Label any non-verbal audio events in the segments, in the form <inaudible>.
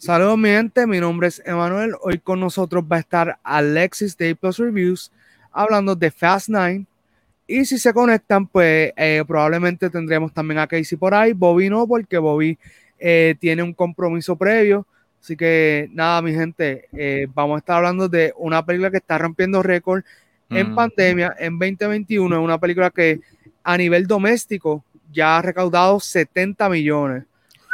Saludos mi gente, mi nombre es Emanuel. Hoy con nosotros va a estar Alexis de Plus Reviews hablando de Fast 9. Y si se conectan, pues eh, probablemente tendremos también a Casey por ahí. Bobby no, porque Bobby eh, tiene un compromiso previo. Así que nada, mi gente, eh, vamos a estar hablando de una película que está rompiendo récord en pandemia en 2021. Es una película que a nivel doméstico ya ha recaudado 70 millones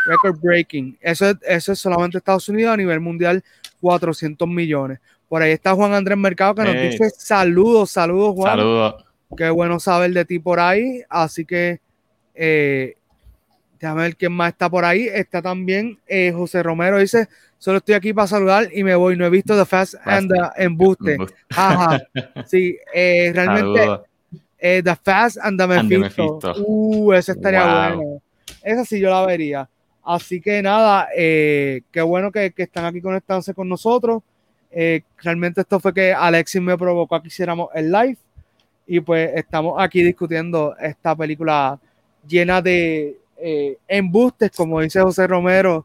record breaking. Eso es, eso es solamente Estados Unidos, a nivel mundial 400 millones. Por ahí está Juan Andrés Mercado que nos dice saludos, saludos Juan. Saludos. Qué bueno saber de ti por ahí. Así que eh, déjame ver quién más está por ahí. Está también eh, José Romero, dice, solo estoy aquí para saludar y me voy. No he visto The Fast and the Embuste. Ajá. <laughs> Sí, eh, realmente The Fast and the Mephisto. Uh, ese estaría bueno. Esa sí yo la vería. Así que nada, eh, qué bueno que, están aquí conectándose con nosotros. Eh, realmente esto fue que Alexis me provocó a que hiciéramos el live y pues estamos aquí discutiendo esta película llena de eh, embustes, como dice José Romero,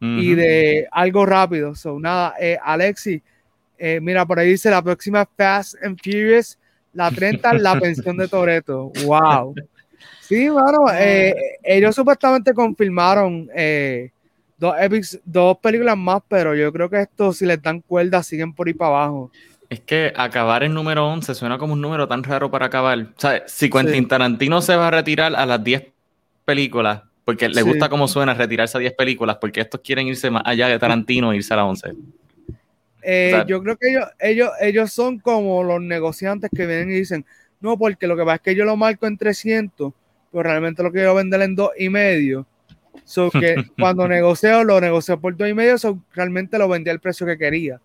y de algo rápido. So, nada, Alexis, mira, por ahí dice la próxima Fast and Furious, la 30, la pensión de Toreto. <laughs> ¡Wow! Sí, bueno, eh, ellos supuestamente confirmaron eh, dos, dos películas más, pero yo creo que esto, si les dan cuerda, siguen por ahí para abajo. Es que acabar en número 11 suena como un número tan raro para acabar. O sea, si Quentin Tarantino se va a retirar a las 10 películas, porque le gusta cómo suena retirarse a 10 películas, porque estos quieren irse más allá de Tarantino e irse a la 11. Eh, yo creo que ellos, ellos, ellos son como los negociantes que vienen y dicen, no, porque lo que pasa es que yo lo marco en 300 pero realmente lo quiero vender en dos y medio. So que <laughs> cuando negocio, lo negocio por dos y medio, so realmente lo vendí al precio que quería.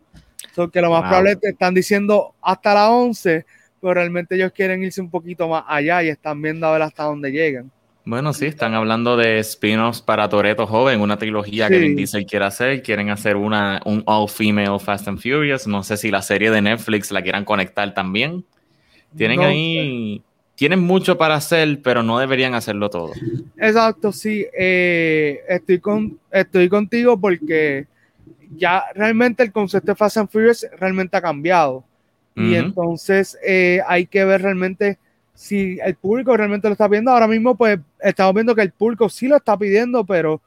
So que lo más probable es que están diciendo hasta la 11, pero realmente ellos quieren irse un poquito más allá y están viendo a ver hasta dónde llegan. Bueno, sí, están hablando de spin-offs para Toreto Joven, una trilogía que Vin Diesel quiere hacer. Quieren hacer una, un all-female Fast and Furious. No sé si la serie de Netflix la quieran conectar también. Tienen ahí tienen mucho para hacer, pero no deberían hacerlo todo. Exacto, sí. Eh, estoy, con, estoy contigo porque ya realmente el concepto de Fast and Furious realmente ha cambiado. Y entonces eh, hay que ver realmente si el público realmente lo está pidiendo. Ahora mismo, pues estamos viendo que el público sí lo está pidiendo, pero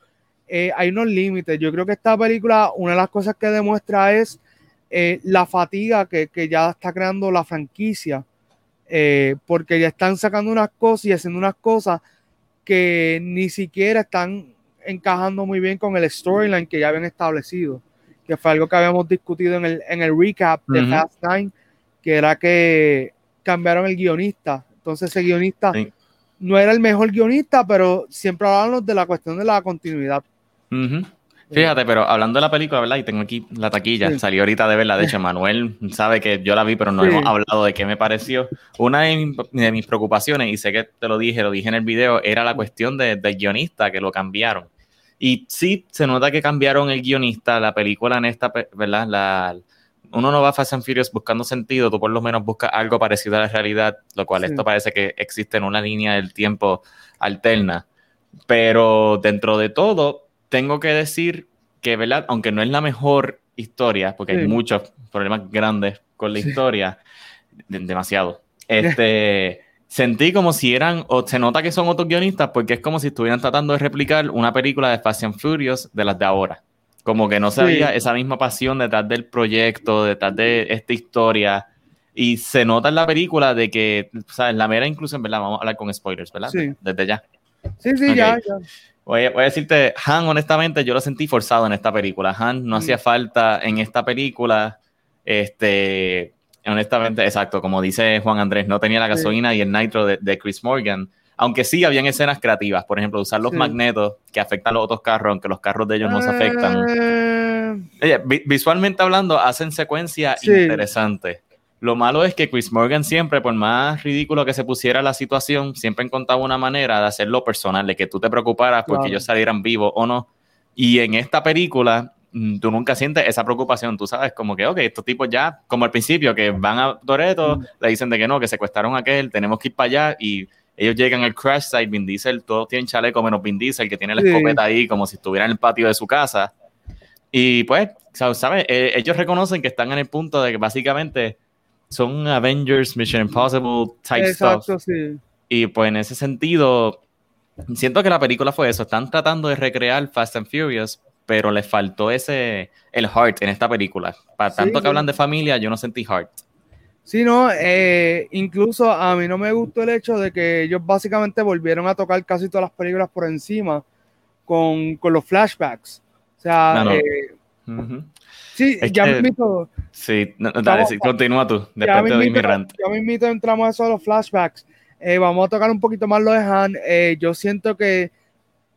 eh, hay unos límites. Yo creo que esta película, una de las cosas que demuestra es la fatiga que, que ya está creando la franquicia eh, porque ya están sacando unas cosas y haciendo unas cosas que ni siquiera están encajando muy bien con el storyline que ya habían establecido, que fue algo que habíamos discutido en el, en el recap de Fast Time, que era que cambiaron el guionista. Entonces ese guionista no era el mejor guionista, pero siempre hablábamos de la cuestión de la continuidad. Fíjate, pero hablando de la película, ¿verdad? Y tengo aquí la taquilla, salió ahorita de verla. De hecho, <laughs> Manuel sabe que yo la vi, pero no hemos hablado de qué me pareció. Una de, mis preocupaciones, y sé que te lo dije, lo dije en el video, era la cuestión del guionista, que lo cambiaron. Y sí, se nota que cambiaron el guionista, la película en esta, ¿verdad? La, uno no va a Fast and Furious buscando sentido, tú por lo menos buscas algo parecido a la realidad, lo cual esto parece que existe en una línea del tiempo alterna. Pero dentro de todo, tengo que decir que, ¿verdad? Aunque no es la mejor historia, porque hay muchos problemas grandes con la historia, demasiado. Este, <laughs> sentí como si eran, o se nota que son otros guionistas, porque es como si estuvieran tratando de replicar una película de Fast and Furious de las de ahora. Como que no sabía esa misma pasión detrás del proyecto, detrás de esta historia. Y se nota en la película de que, ¿sabes? La mera inclusión, ¿verdad? Vamos a hablar con spoilers, ¿verdad? Desde ya. Sí, sí, ya, ya. Voy a, decirte, Han, honestamente, yo lo sentí forzado en esta película. Han no hacía mm. falta en esta película. Este, honestamente, exacto, como dice Juan Andrés, no tenía la gasolina y el nitro de, Chris Morgan. Aunque sí habían escenas creativas, por ejemplo, usar los magnetos que afectan a los otros carros, aunque los carros de ellos no se afectan. Eh. visualmente hablando, hacen secuencias interesantes. Lo malo es que Chris Morgan siempre, por más ridículo que se pusiera la situación, siempre encontraba una manera de hacerlo personal, de que tú te preocuparas porque ellos salieran vivos o no. Y en esta película, mm, tú nunca sientes esa preocupación, tú sabes, como que, ok, estos tipos ya, como al principio, que van a Toreto, mm. le dicen de que no, que secuestraron a aquel, tenemos que ir para allá y ellos llegan al crash site, Vin Diesel, todos tienen chaleco menos Vin Diesel, que tiene la escopeta ahí como si estuviera en el patio de su casa Y pues, ¿sabes? Eh, ellos reconocen que están en el punto de que básicamente son Avengers, Mission Impossible type Exacto, Sí. Y pues en ese sentido, siento que la película fue eso. Están tratando de recrear Fast and Furious, pero les faltó ese, el heart en esta película. Para tanto que hablan de familia, yo no sentí heart. Sí, no, eh, incluso a mí no me gustó el hecho de que ellos básicamente volvieron a tocar casi todas las películas por encima con, con los flashbacks. O sea, eh, sí, ya me. Sí, dale, sí, continúa tú, después te doy mi rant. Ya me invito, entramos a eso de los flashbacks. Eh, vamos a tocar un poquito más lo de Han. yo siento que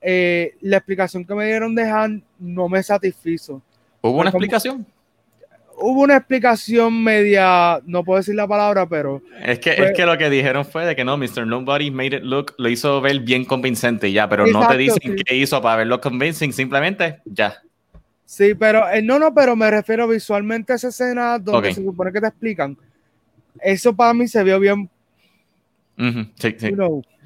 la explicación que me dieron de Han no me satisfizo. ¿Hubo una explicación? hubo una explicación media, no puedo decir la palabra, pero... Es que, es que lo que dijeron fue de que no, Mr. Nobody made it look, lo hizo ver bien convincente ya, pero no te dicen qué hizo para verlo convincing, simplemente ya. Sí, pero eh, no, no, pero me refiero visualmente a esa escena donde se supone que te explican. Eso para mí se vio bien. Sí, sí.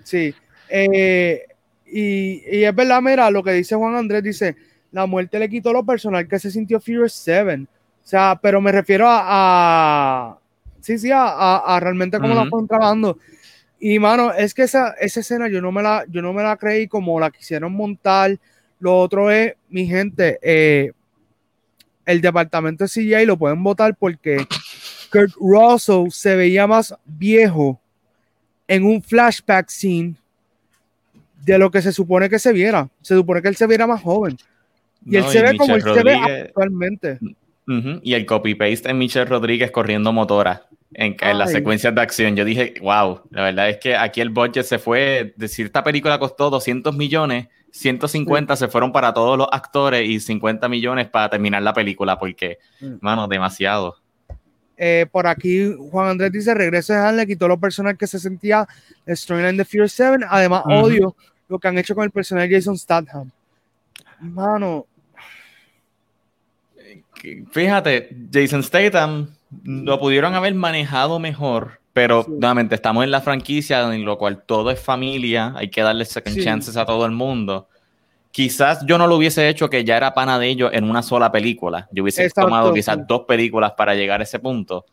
sí. Eh, y, y, es verdad, mira, lo que dice Juan Andrés, dice, la muerte le quitó lo personal que se sintió Furious 7. O sea, pero me refiero a, sí, sí, a, realmente cómo la están trabajando. Y mano, es que esa, esa escena yo no me la, yo no me la creí como la quisieron montar. Lo otro es, mi gente, eh, el departamento de CGI lo pueden votar porque Kurt Russell se veía más viejo en un flashback scene de lo que se supone que se viera. Se supone que él se viera más joven. Y él se ve como él se ve actualmente. Y el copy-paste en Michelle Rodríguez corriendo motora en, las secuencias de acción. Yo dije, wow, la verdad es que aquí el budget se fue, decir, esta película costó 200 millones, 150 se fueron para todos los actores y 50 millones para terminar la película, porque, mano, demasiado. Eh, por aquí Juan Andrés dice, regreso de Han le quitó lo personal que se sentía Storyline de Fear 7, además odio lo que han hecho con el personaje Jason Statham. Mano, fíjate, Jason Statham lo pudieron haber manejado mejor, pero nuevamente estamos en la franquicia en lo cual todo es familia, hay que darle second chances a todo el mundo. Quizás yo no lo hubiese hecho que ya era pana de ellos en una sola película. Yo hubiese tomado quizás dos películas para llegar a ese punto.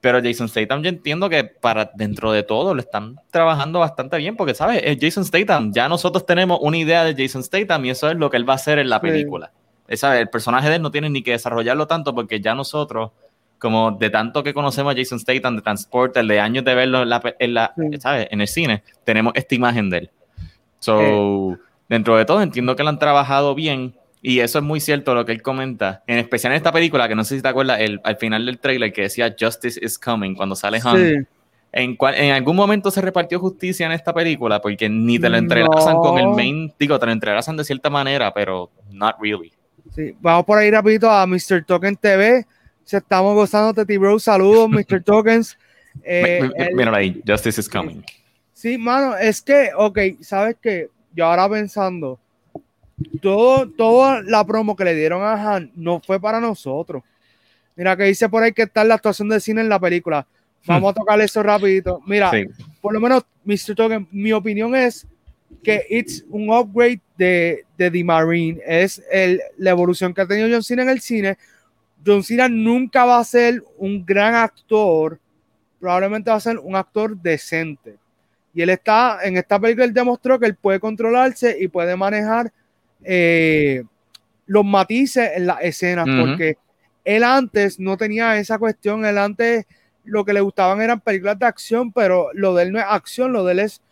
Pero Jason Statham yo entiendo que para dentro de todo lo están trabajando bastante bien porque, ¿sabes? Es Jason Statham. Ya nosotros tenemos una idea de Jason Statham y eso es lo que él va a hacer en la película el personaje de él no tiene ni que desarrollarlo tanto porque ya nosotros, como de tanto que conocemos a Jason Statham de Transporter, de años de verlo en, la, en el cine, tenemos esta imagen de él. So, eh. dentro de todo, entiendo que lo han trabajado bien. Y eso es muy cierto lo que él comenta. En especial en esta película, que no sé si te acuerdas, el, al final del trailer que decía Justice is coming, cuando sale Han. En, en, algún momento se repartió justicia en esta película, porque ni te lo entrelazan con el main, digo, te lo entrelazan de cierta manera, pero not really. Sí, vamos por ahí rapidito a Mr. Token TV. Se estamos gozando, Teti Bro. Saludos, <laughs> Mr. Tokens. Eh, mira ahí, Justice is coming. Sí, mano, es que, ok, sabes que yo ahora pensando, todo, toda la promo que le dieron a Han no fue para nosotros. Mira que dice por ahí que está la actuación de cine en la película. Vamos a tocar eso rapidito. Mira, por lo menos, Mr. Token, mi opinión es que es un upgrade de, de The Marine. Es el, la evolución que ha tenido John Cena en el cine. John Cena nunca va a ser un gran actor, probablemente va a ser un actor decente. Y él está, en esta película, él demostró que él puede controlarse y puede manejar eh, los matices en las escenas, porque él antes no tenía esa cuestión, él antes lo que le gustaban eran películas de acción, pero lo de él no es acción, lo de él es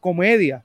comedia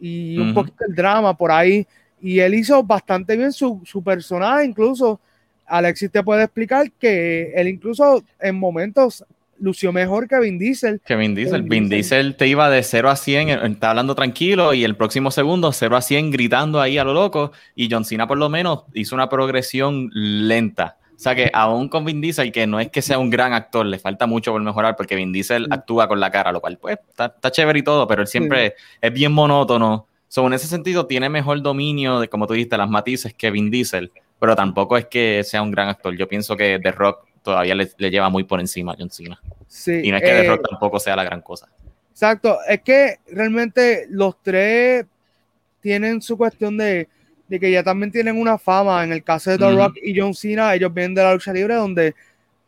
y un poquito el drama por ahí. Y él hizo bastante bien su, su personaje, incluso Alexis te puede explicar que él incluso en momentos lució mejor que Vin Diesel. Que Vin Diesel. Vin, Diesel. te iba de 0 a 100, está hablando tranquilo y el próximo segundo 0 a 100 gritando ahí a lo loco y John Cena por lo menos hizo una progresión lenta. O sea que aún con Vin Diesel, que no es que sea un gran actor, le falta mucho por mejorar porque Vin Diesel actúa con la cara, lo cual pues está, chévere y todo, pero él siempre es bien monótono. So, en ese sentido tiene mejor dominio de, como tú dijiste, las matices que Vin Diesel, pero tampoco es que sea un gran actor. Yo pienso que The Rock todavía le, lleva muy por encima a John Cena. Sí, y no es que The Rock eh, tampoco sea la gran cosa. Exacto, es que realmente los tres tienen su cuestión de de que ya también tienen una fama. En el caso de The Rock y John Cena, ellos vienen de la lucha libre donde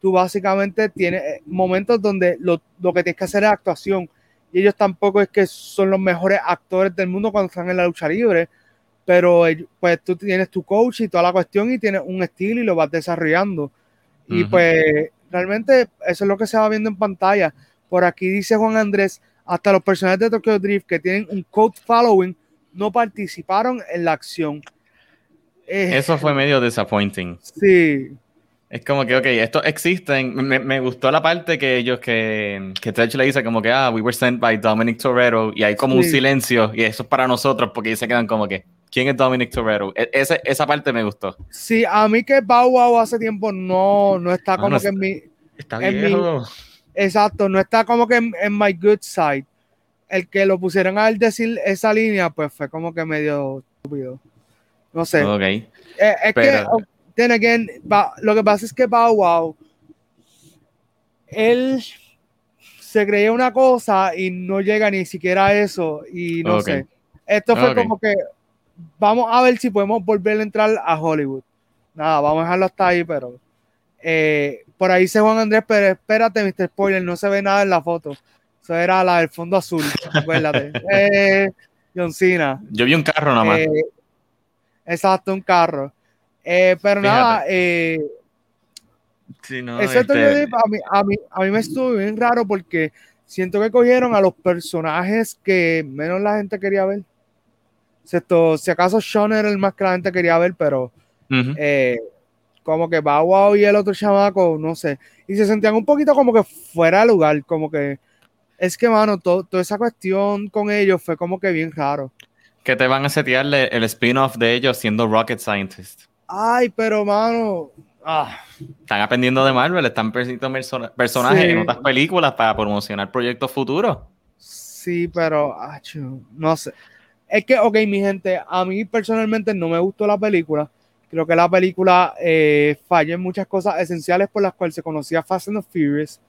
tú básicamente tienes eh, momentos donde lo, lo, que tienes que hacer es actuación. Y ellos tampoco es que son los mejores actores del mundo cuando están en la lucha libre, pero pues tú tienes tu coach y toda la cuestión y tienes un estilo y lo vas desarrollando. Y pues realmente eso es lo que se va viendo en pantalla. Por aquí dice Juan Andrés, hasta los personajes de Tokyo Drift que tienen un code following no participaron en la acción. Eh, eso fue medio disappointing. Sí. Es como que, ok, estos existen. Me, me, gustó la parte que ellos, que, que le dice como que, ah, we were sent by Dominic Torero, y hay como un silencio, y eso es para nosotros, porque ellos se quedan como que, ¿quién es Dominic Torero? E, ese, esa parte me gustó. Sí, a mí que Bow Wow hace tiempo no, no está como que en mi... Está viejo. exacto, no está como que en, en, my good side. El que lo pusieron a él decir esa línea, pues fue como que medio estúpido. No sé. Ok. Eh, es que again, lo que pasa es que Bow Wow, él se creía una cosa y no llega ni siquiera a eso. Y no sé. Esto fue como que vamos a ver si podemos volver a entrar a Hollywood. Nada, vamos a dejarlo hasta ahí, pero eh, por ahí se Juan Andrés, pero espérate, Mr. Spoiler, no se ve nada en la foto. Eso era la del fondo azul, acuérdate. <laughs> eh, John Cena. Yo vi un carro nada más. Eh, exacto, un carro. Eh, pero nada, eh, sí, no, este... a, mí, a, mí, a mí me estuvo bien raro porque siento que cogieron a los personajes que menos la gente quería ver. Esto, si acaso Sean era el más que la gente quería ver, pero eh, como que Bow y el otro chamaco, no sé. Y se sentían un poquito como que fuera de lugar, como que es que, mano, toda esa cuestión con ellos fue como que bien raro. Que te van a setearle el spin-off de ellos siendo Rocket Scientist. Ay, pero mano. Ah. Están aprendiendo de Marvel, están presentando personajes en otras películas para promocionar proyectos futuros. Sí, pero no sé. Es que, ok, mi gente, a mí personalmente no me gustó la película. Creo que la película eh, falla en muchas cosas esenciales por las cuales se conocía Fast and the Furious.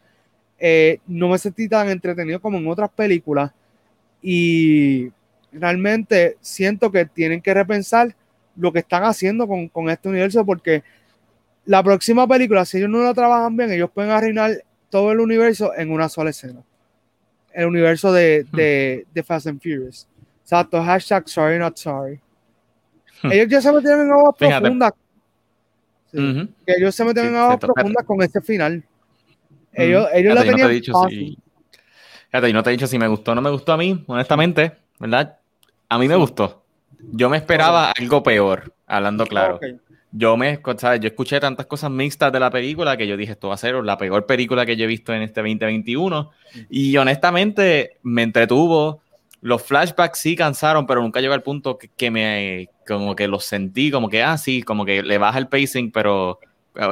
Eh, no me sentí tan entretenido como en otras películas. Y realmente siento que tienen que repensar lo que están haciendo con, con, este universo, porque la próxima película, si ellos no la trabajan bien, ellos pueden arruinar todo el universo en una sola escena. El universo de, hmm. de, de Fast and Furious. Exacto, hashtag sorry not sorry. Hmm. Ellos ya se metieron en aguas profundas. que ellos se metieron en aguas profundas con este final. Ellos, ellos lo tenían dicho Si... Fíjate, y no te he dicho si me gustó o no me gustó a mí, honestamente, ¿verdad? A mí me gustó. Yo me esperaba algo peor, hablando claro. Yo me, yo escuché tantas cosas mixtas de la película que yo dije, esto va a ser la peor película que yo he visto en este 2021. Y honestamente me entretuvo. Los flashbacks sí cansaron, pero nunca llegó al punto que, me, como que los sentí, como que, ah, sí, como que le baja el pacing, pero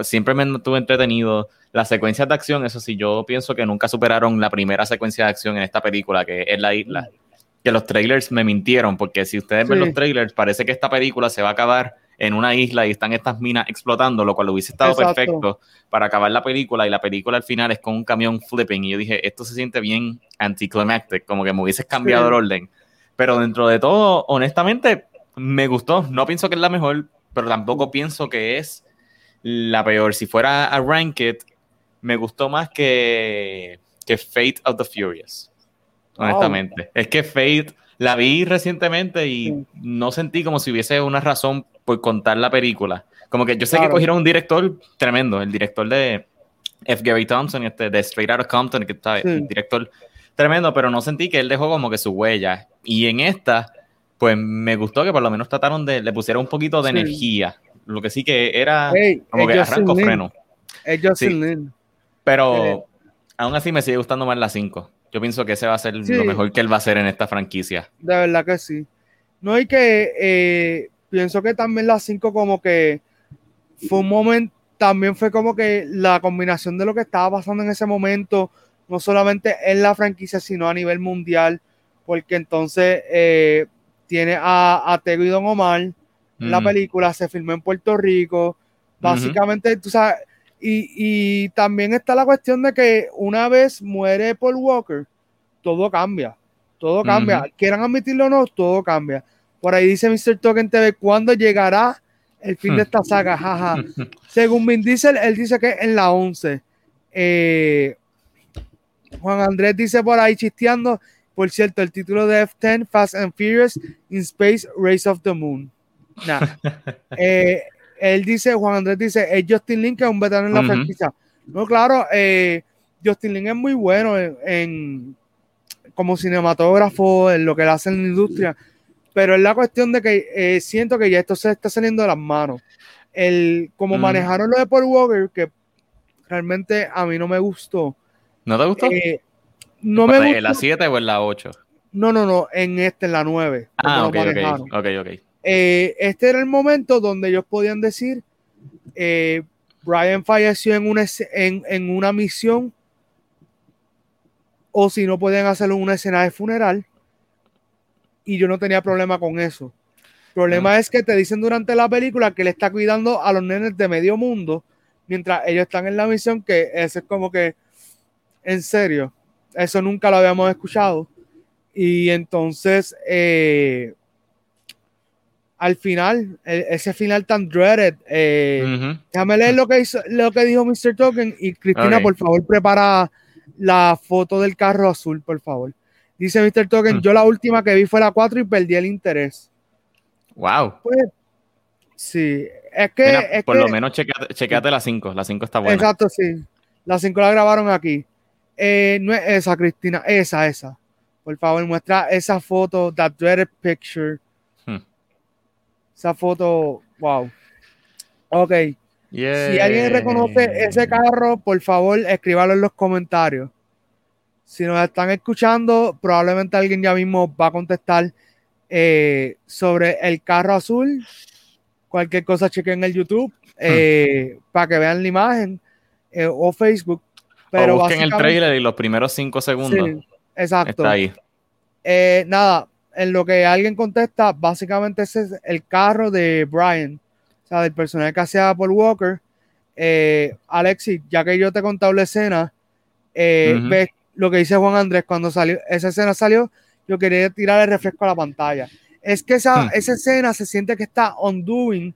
siempre me estuve entretenido. Las secuencias de acción, eso sí, yo pienso que nunca superaron la primera secuencia de acción en esta película, que es la isla que los trailers me mintieron, porque si ustedes ven los trailers, parece que esta película se va a acabar en una isla y están estas minas explotando, lo cual hubiese estado perfecto para acabar la película y la película al final es con un camión flipping y yo dije, esto se siente bien anticlimactic, como que me hubieses cambiado el orden. Pero dentro de todo, honestamente, me gustó. No pienso que es la mejor, pero tampoco pienso que es la peor. Si fuera a Ranked, me gustó más que, que Fate of the Furious honestamente. Es que Fate la vi recientemente y no sentí como si hubiese una razón por contar la película. Como que yo sé que cogieron un director tremendo, el director de F. Gary Thompson, este, de Straight Outta Compton, que está el director tremendo, pero no sentí que él dejó como que su huella. Y en esta, pues me gustó que por lo menos trataron de, le pusieron un poquito de energía. Lo que sí que era como que arranco freno. Pero eh, aún así me sigue gustando más la 5. Yo pienso que ese va a ser lo mejor que él va a hacer en esta franquicia. De verdad que sí. No hay que, eh, pienso que también las 5 como que fue un momento, también fue como que la combinación de lo que estaba pasando en ese momento, no solamente en la franquicia, sino a nivel mundial, porque entonces eh, tiene a, a Tego y Don Omar, la película se filmó en Puerto Rico, básicamente, tú sabes, y, también está la cuestión de que una vez muere Paul Walker, todo cambia. Todo cambia. Quieran admitirlo o no, todo cambia. Por ahí dice Mr. Token TV, ¿cuándo llegará el fin de esta saga? Jaja. Según Vin Diesel, él dice que en la 11. Eh, Juan Andrés dice por ahí chisteando, por cierto, el título de F10, Fast and Furious in Space, Race of the Moon. Nah. <laughs> Eh, él dice, Juan Andrés dice, es Justin Lin, que es un veterano en la franquicia. No, claro, eh, Justin Lin es muy bueno en, como cinematógrafo, en lo que él hace en la industria, pero es la cuestión de que eh, siento que ya esto se está saliendo de las manos. El, como mm. manejaron lo de Paul Walker, que realmente a mí no me gustó. ¿No te gustó? Eh, no me gustó. ¿En la 7 o en la 8? No, no, no, en este, en la 9. Ah, ok, ok, ok. Eh, este era el momento donde ellos podían decir, eh, Brian falleció en una, en, una misión, o si no podían hacerlo en una escena de funeral, y yo no tenía problema con eso. El problema es que te dicen durante la película que él está cuidando a los nenes de medio mundo, mientras ellos están en la misión, que eso es como que, en serio, eso nunca lo habíamos escuchado. Y entonces, eh, al final, e, ese final tan dreaded. Eh, Déjame leer lo que, hizo, lo que dijo Mr. Token y Cristina, por favor, prepara la foto del carro azul, por favor. Dice Mr. Token, hmm. yo la última que vi fue la 4 y perdí el interés. Wow. Pues, sí, es que... por lo menos chequeate, la 5, la 5 está buena. Exacto, sí. La 5 la grabaron aquí. Eh, no es esa, Cristina, esa, esa. Por favor, muestra esa foto, that dreaded picture esa foto, wow. Ok. Si alguien reconoce ese carro, por favor, escríbalo en los comentarios. Si nos están escuchando, probablemente alguien ya mismo va a contestar eh, sobre el carro azul. Cualquier cosa chequen en el YouTube eh, hmm. para que vean la imagen eh, o Facebook. Pero o busquen el trailer y los primeros cinco segundos. exacto. Está ahí. nada, en lo que alguien contesta, básicamente ese es el carro de Brian, o sea, del personaje que hacía Paul Walker. Eh, Alexis, ya que yo te he contado la escena, eh, ves lo que dice Juan Andrés cuando salió, esa escena salió, yo quería tirar el refresco a la pantalla. Es que esa, hmm. esa escena se siente que está undoing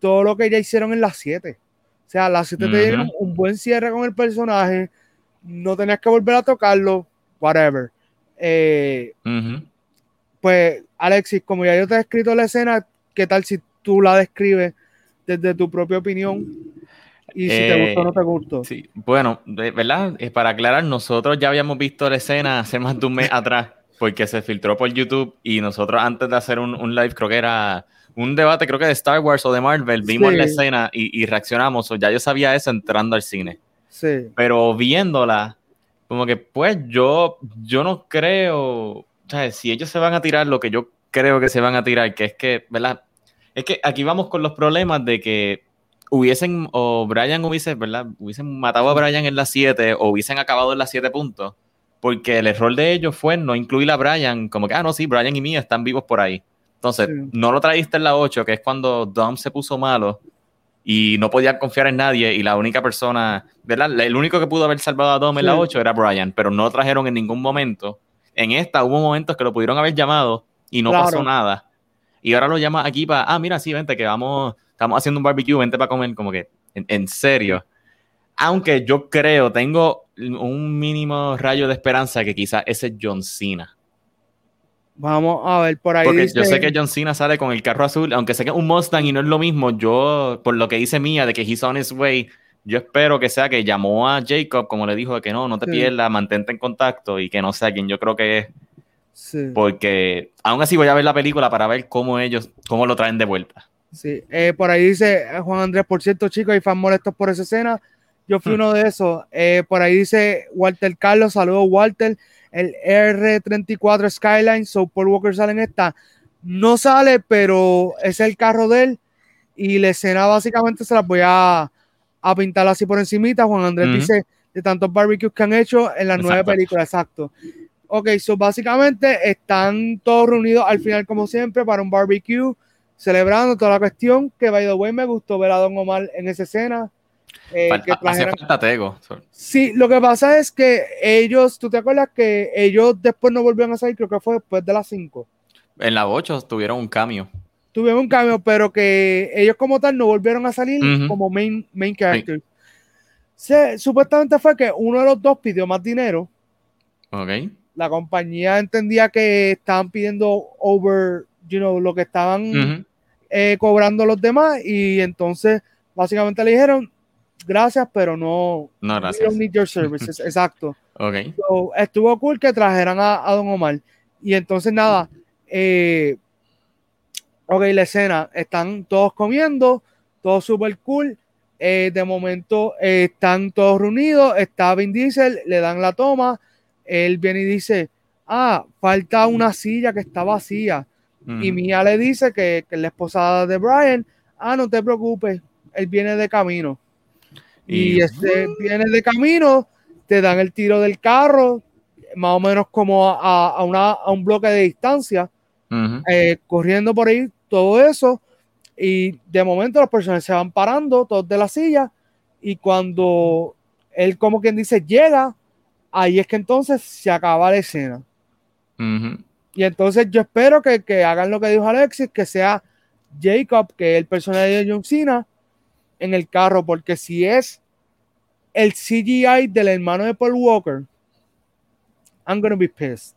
todo lo que ya hicieron en las 7. O sea, las 7 te dieron un buen cierre con el personaje, no tenías que volver a tocarlo, whatever. Eh, pues, Alexis, como ya yo te he escrito la escena, ¿qué tal si tú la describes desde tu propia opinión? Y si te gustó o no te gustó. Sí, bueno, ¿verdad? Es para aclarar, nosotros ya habíamos visto la escena hace más de un mes atrás, porque se filtró por YouTube y nosotros antes de hacer un, live, creo que era un debate, creo que de Star Wars o de Marvel, vimos la escena y, y, reaccionamos. O ya yo sabía eso entrando al cine. Sí. Pero viéndola, como que pues yo, yo no creo si ellos se van a tirar lo que yo creo que se van a tirar, que es que, ¿verdad? Es que aquí vamos con los problemas de que hubiesen, o Brian hubiese, ¿verdad? Hubiesen matado a Brian en la 7 o hubiesen acabado en la 7 puntos, porque el error de ellos fue no incluir a Brian, como que, ah, no, sí, Brian y Mia están vivos por ahí. Entonces, no lo traíste en la 8, que es cuando Dom se puso malo y no podía confiar en nadie y la única persona, ¿verdad? El único que pudo haber salvado a Dom en la 8 era Brian, pero no lo trajeron en ningún momento en esta hubo momentos que lo pudieron haber llamado y no pasó nada. Y ahora lo llama aquí para, ah, mira, sí, vente, que vamos, estamos haciendo un barbecue, vente para comer, como que, en, serio. Aunque yo creo, tengo un mínimo rayo de esperanza que quizás ese es John Cena. Vamos a ver por ahí. Porque yo sé que John Cena sale con el carro azul, aunque sé que es un Mustang y no es lo mismo. Yo, por lo que dice Mía de que he's on his way, yo espero que sea que llamó a Jacob, como le dijo, de que no, no te pierdas, mantente en contacto y que no sea quien yo creo que es. Sí. Porque aún así voy a ver la película para ver cómo ellos, cómo lo traen de vuelta. Sí, eh, por ahí dice eh, Juan Andrés, por cierto, chicos, hay fans molestos por esa escena. Yo fui hmm. uno de esos. Eh, por ahí dice Walter Carlos, saludos Walter. El R34 Skyline, so Paul Walker sale en esta. No sale, pero es el carro de él. Y la escena básicamente se las voy a, a pintarla así por encimita. Juan Andrés dice de tantos barbecues que han hecho en las nueve películas, exacto. Ok, so básicamente están todos reunidos al final, como siempre, para un barbecue, celebrando toda la cuestión. Que by the way, me gustó ver a Don Omar en esa escena. Eh, falta Tego. Sí, lo que pasa es que ellos, ¿tú te acuerdas que ellos después no volvieron a salir? Creo que fue después de las 5. En la 8 tuvieron un cambio. Tuvieron un cambio, pero que ellos como tal no volvieron a salir como main, main character. supuestamente fue que uno de los dos pidió más dinero. Ok. La compañía entendía que estaban pidiendo over, you know, lo que estaban eh, cobrando los demás y entonces básicamente le dijeron gracias, pero no. No, gracias. don't need your services. <laughs> Exacto. Ok. estuvo cool que trajeran a, Don Omar. Y entonces, nada. Eh, ok, la escena. Están todos comiendo. Todo súper cool. Eh, de momento eh, están todos reunidos. Está Vin Diesel. Le dan la toma. Él viene y dice: Ah, falta una silla que está vacía. Y Mia le dice que, que la esposa de Brian. Ah, no te preocupes. Él viene de camino. Y, este, viene de camino, te dan el tiro del carro, más o menos como a, un bloque de distancia, eh, corriendo por ahí, todo eso. Y de momento los personajes se van parando, todos de la silla, y cuando él, como quien dice, llega, ahí es que entonces se acaba la escena. Y entonces yo espero que, que, hagan lo que dijo Alexis, que sea Jacob, que es el personaje de John Cena, en el carro, porque si es el CGI del hermano de Paul Walker, I'm gonna be pissed.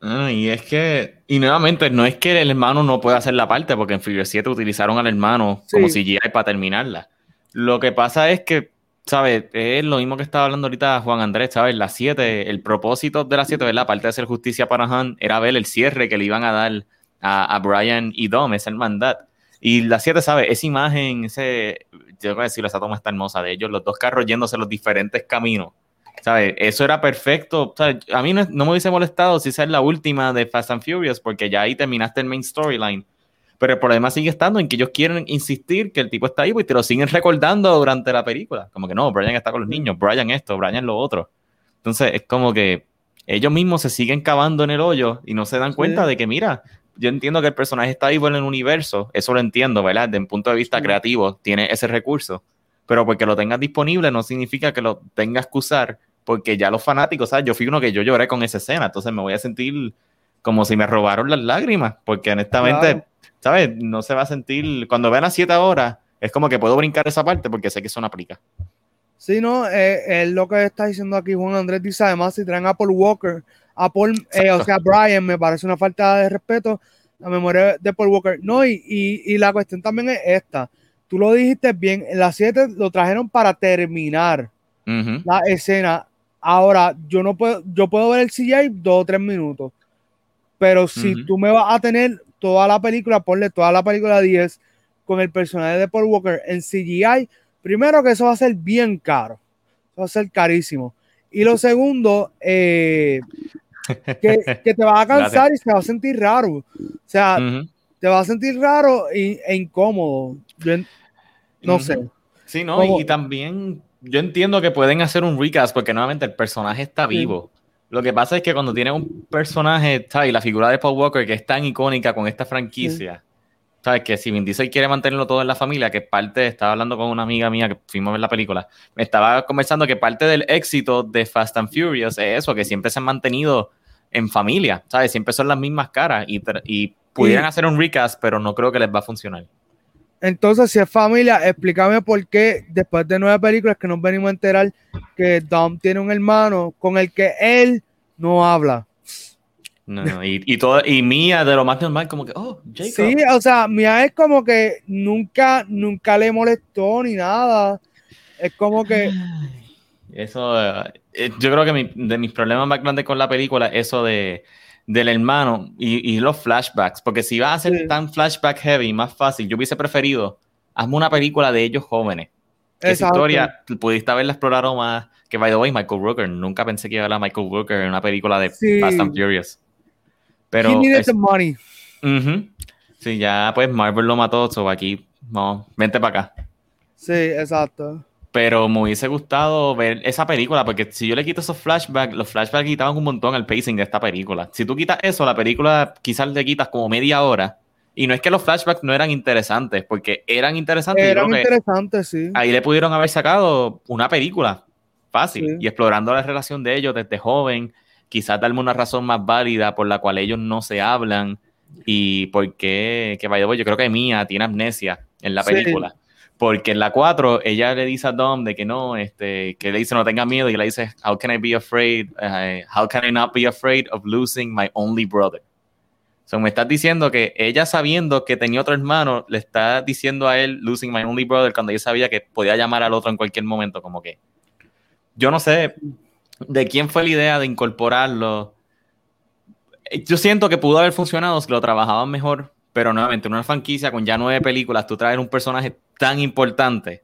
Ah, y es que, y nuevamente, no es que el hermano no pueda hacer la parte, porque en Figure 7 utilizaron al hermano como CGI para terminarla. Lo que pasa es que, ¿sabes? Es lo mismo que estaba hablando ahorita Juan Andrés, ¿sabes? La 7, el propósito de la 7, ¿verdad? Aparte de hacer justicia para Han, era ver el cierre que le iban a dar a, a Brian y Dom, esa hermandad. Y la 7, ¿sabes? Esa imagen, ese, yo voy a decir, esa toma está hermosa de ellos, los dos carros yéndose los diferentes caminos. ¿Sabes? Eso era perfecto. A mí no, me hubiese molestado si esa es la última de Fast and Furious, porque ya ahí terminaste el main storyline. Pero el problema sigue estando en que ellos quieren insistir que el tipo está ahí y te lo siguen recordando durante la película. Como que no, Brian está con los niños, Brian esto, Brian lo otro. Entonces es como que ellos mismos se siguen cavando en el hoyo y no se dan cuenta de que, mira, yo entiendo que el personaje está vivo en el universo, eso lo entiendo, ¿verdad? Desde un punto de vista creativo, tiene ese recurso, pero porque lo tengas disponible no significa que lo tengas que usar, porque ya los fanáticos, ¿sabes? Yo fui uno que yo lloré con esa escena, entonces me voy a sentir como si me robaron las lágrimas, porque honestamente, ¿sabes? No se va a sentir, cuando vean a siete horas, es como que puedo brincar esa parte porque sé que eso no aplica. Sí, no, eh, es lo que está diciendo aquí Juan Andrés dice, además si traen a Paul Walker a Paul, eh, o sea, Brian, me parece una falta de respeto la memoria de Paul Walker. No, y, y, la cuestión también es esta. Tú lo dijiste bien, en las 7 lo trajeron para terminar la escena. Ahora, yo no puedo, yo puedo ver el CGI dos o tres minutos. Pero si tú me vas a tener toda la película, ponle toda la película 10 con el personaje de Paul Walker en CGI, primero que eso va a ser bien caro. Eso va a ser carísimo. Y lo segundo, eh, <laughs> que, te va a cansar y se va a sentir raro. O sea, te va a sentir raro y, e incómodo. no sé. Sí, no, y también yo entiendo que pueden hacer un recast porque nuevamente el personaje está vivo. Lo que pasa es que cuando tiene un personaje, y la figura de Paul Walker que es tan icónica con esta franquicia, ¿sabes? Que si Vin Diesel quiere mantenerlo todo en la familia, que parte, estaba hablando con una amiga mía que fuimos a ver la película, me estaba conversando que parte del éxito de Fast and Furious es eso, que siempre se han mantenido en familia, ¿sabes? Siempre son las mismas caras y, y pudieran hacer un recast, pero no creo que les va a funcionar. Entonces, si es familia, explícame por qué después de nueve películas que nos venimos a enterar que Dom tiene un hermano con el que él no habla. No, y, y, todo, y Mía de lo más normal, como que, oh, Jacob. Sí, o sea, Mía es como que nunca, nunca le molestó ni nada. Es como que. Eso, eh, yo creo que de mis problemas más grandes con la película, eso de del hermano y, los flashbacks, porque si va a ser tan flashback heavy, más fácil, yo hubiese preferido, hazme una película de ellos jóvenes. Esa historia pudiste haberla explorado más. Que by the way, Michael Rooker, nunca pensé que iba a ver a Michael Rooker en una película de Fast and Furious. Pero. He needed money. Sí, ya pues Marvel lo mató, so aquí, vamos, vente para acá. Sí, exacto. Pero me hubiese gustado ver esa película, porque si yo le quito esos flashbacks, los flashbacks quitaban un montón el pacing de esta película. Si tú quitas eso, la película quizás le quitas como media hora. Y no es que los flashbacks no eran interesantes, porque eran interesantes. Eran interesantes, sí. Ahí le pudieron haber sacado una película fácil y explorando la relación de ellos desde joven quizás darme una razón más válida por la cual ellos no se hablan y por qué, que vaya, yo creo que Mia tiene amnesia en la película. Porque en la 4 ella le dice a Dom de que no, este, que le dice no tenga miedo y le dice, how can I be afraid, uh, how can I not be afraid of losing my only brother? So me estás diciendo que ella sabiendo que tenía otro hermano, le está diciendo a él losing my only brother cuando ella sabía que podía llamar al otro en cualquier momento, como que yo no sé de quién fue la idea de incorporarlo. Yo siento que pudo haber funcionado si lo trabajaban mejor, pero nuevamente, una franquicia con ya nueve películas, tú traes un personaje tan importante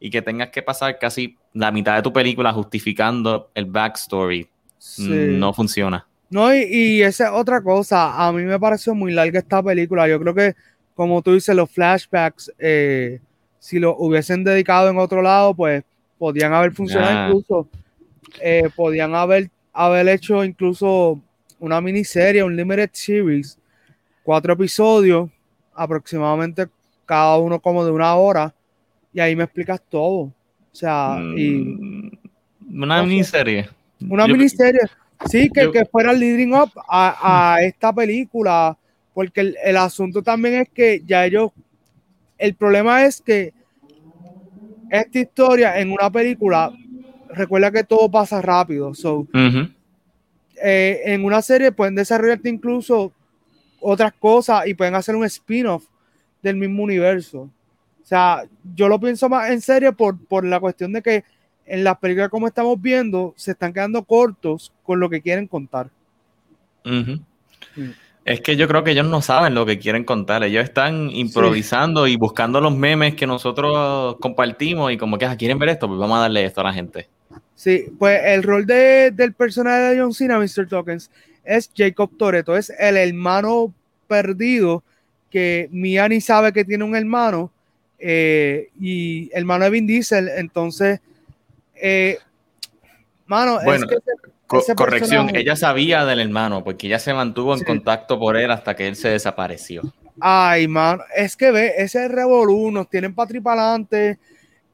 y que tengas que pasar casi la mitad de tu película justificando el backstory, no funciona. No, y, esa es otra cosa. A mí me pareció muy larga esta película. Yo creo que, como tú dices, los flashbacks, eh, si lo hubiesen dedicado en otro lado, pues podían haber funcionado incluso. Eh, podían haber, haber hecho incluso una miniserie, un limited series cuatro episodios, aproximadamente cada uno como de una hora, y ahí me explicas todo. O sea, y. Mm, una miniserie. Una miniserie. Sí, que, que fuera leading up a, esta película, porque el, asunto también es que ya ellos. El problema es que esta historia en una película, recuerda que todo pasa rápido. So, eh, en una serie pueden desarrollarte incluso otras cosas y pueden hacer un spin-off del mismo universo. O sea, yo lo pienso más en serio por, por la cuestión de que en las películas como estamos viendo se están quedando cortos con lo que quieren contar. Es que yo creo que ellos no saben lo que quieren contar. Ellos están improvisando y buscando los memes que nosotros compartimos y como que ah, quieren ver esto, pues vamos a darle esto a la gente. Sí, pues el rol de, del personaje de John Cena, Mr. Tokens, es Jacob Toreto, es el hermano perdido que Mia ni sabe que tiene un hermano eh, y hermano de Vin Diesel, entonces, eh, mano, es que corrección, ella sabía del hermano porque ella se mantuvo en contacto por él hasta que él se desapareció. Ay, mano, es que ve, ese revolú, nos tienen para adelante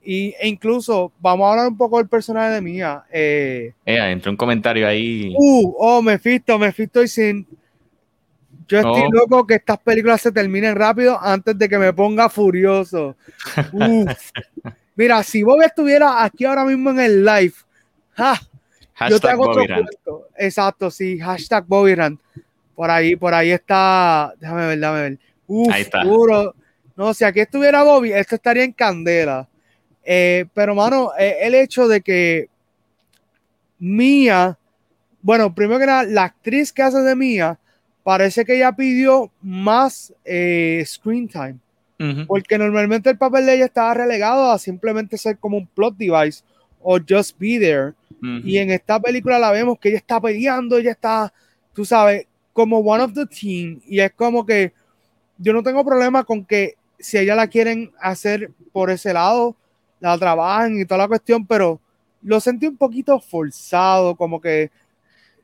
y, e incluso, vamos a hablar un poco del personaje de Mía. Eh, eh, un comentario ahí. Uh, oh, Mephisto, Mephisto y Sin. Yo estoy loco que estas películas se terminen rápido antes de que me ponga furioso. <laughs> Mira, si Bobby estuviera aquí ahora mismo en el live, yo te hago otro punto. Exacto, sí, hashtag Bobby Por ahí, por ahí está. Déjame ver, déjame ver. Uf, ahí está. No, si aquí estuviera Bobby, esto estaría en candela. Eh, pero, mano, eh, el hecho de que Mía, bueno, primero que nada, la actriz que hace de Mía, parece que ella pidió más eh, screen time. Porque normalmente el papel de ella estaba relegado a simplemente ser como un plot device o just be there. Y en esta película la vemos que ella está peleando, ella está, tú sabes, como one of the team. Y es como que yo no tengo problema con que si ella la quieren hacer por ese lado, la trabajan y toda la cuestión, pero lo sentí un poquito forzado, como que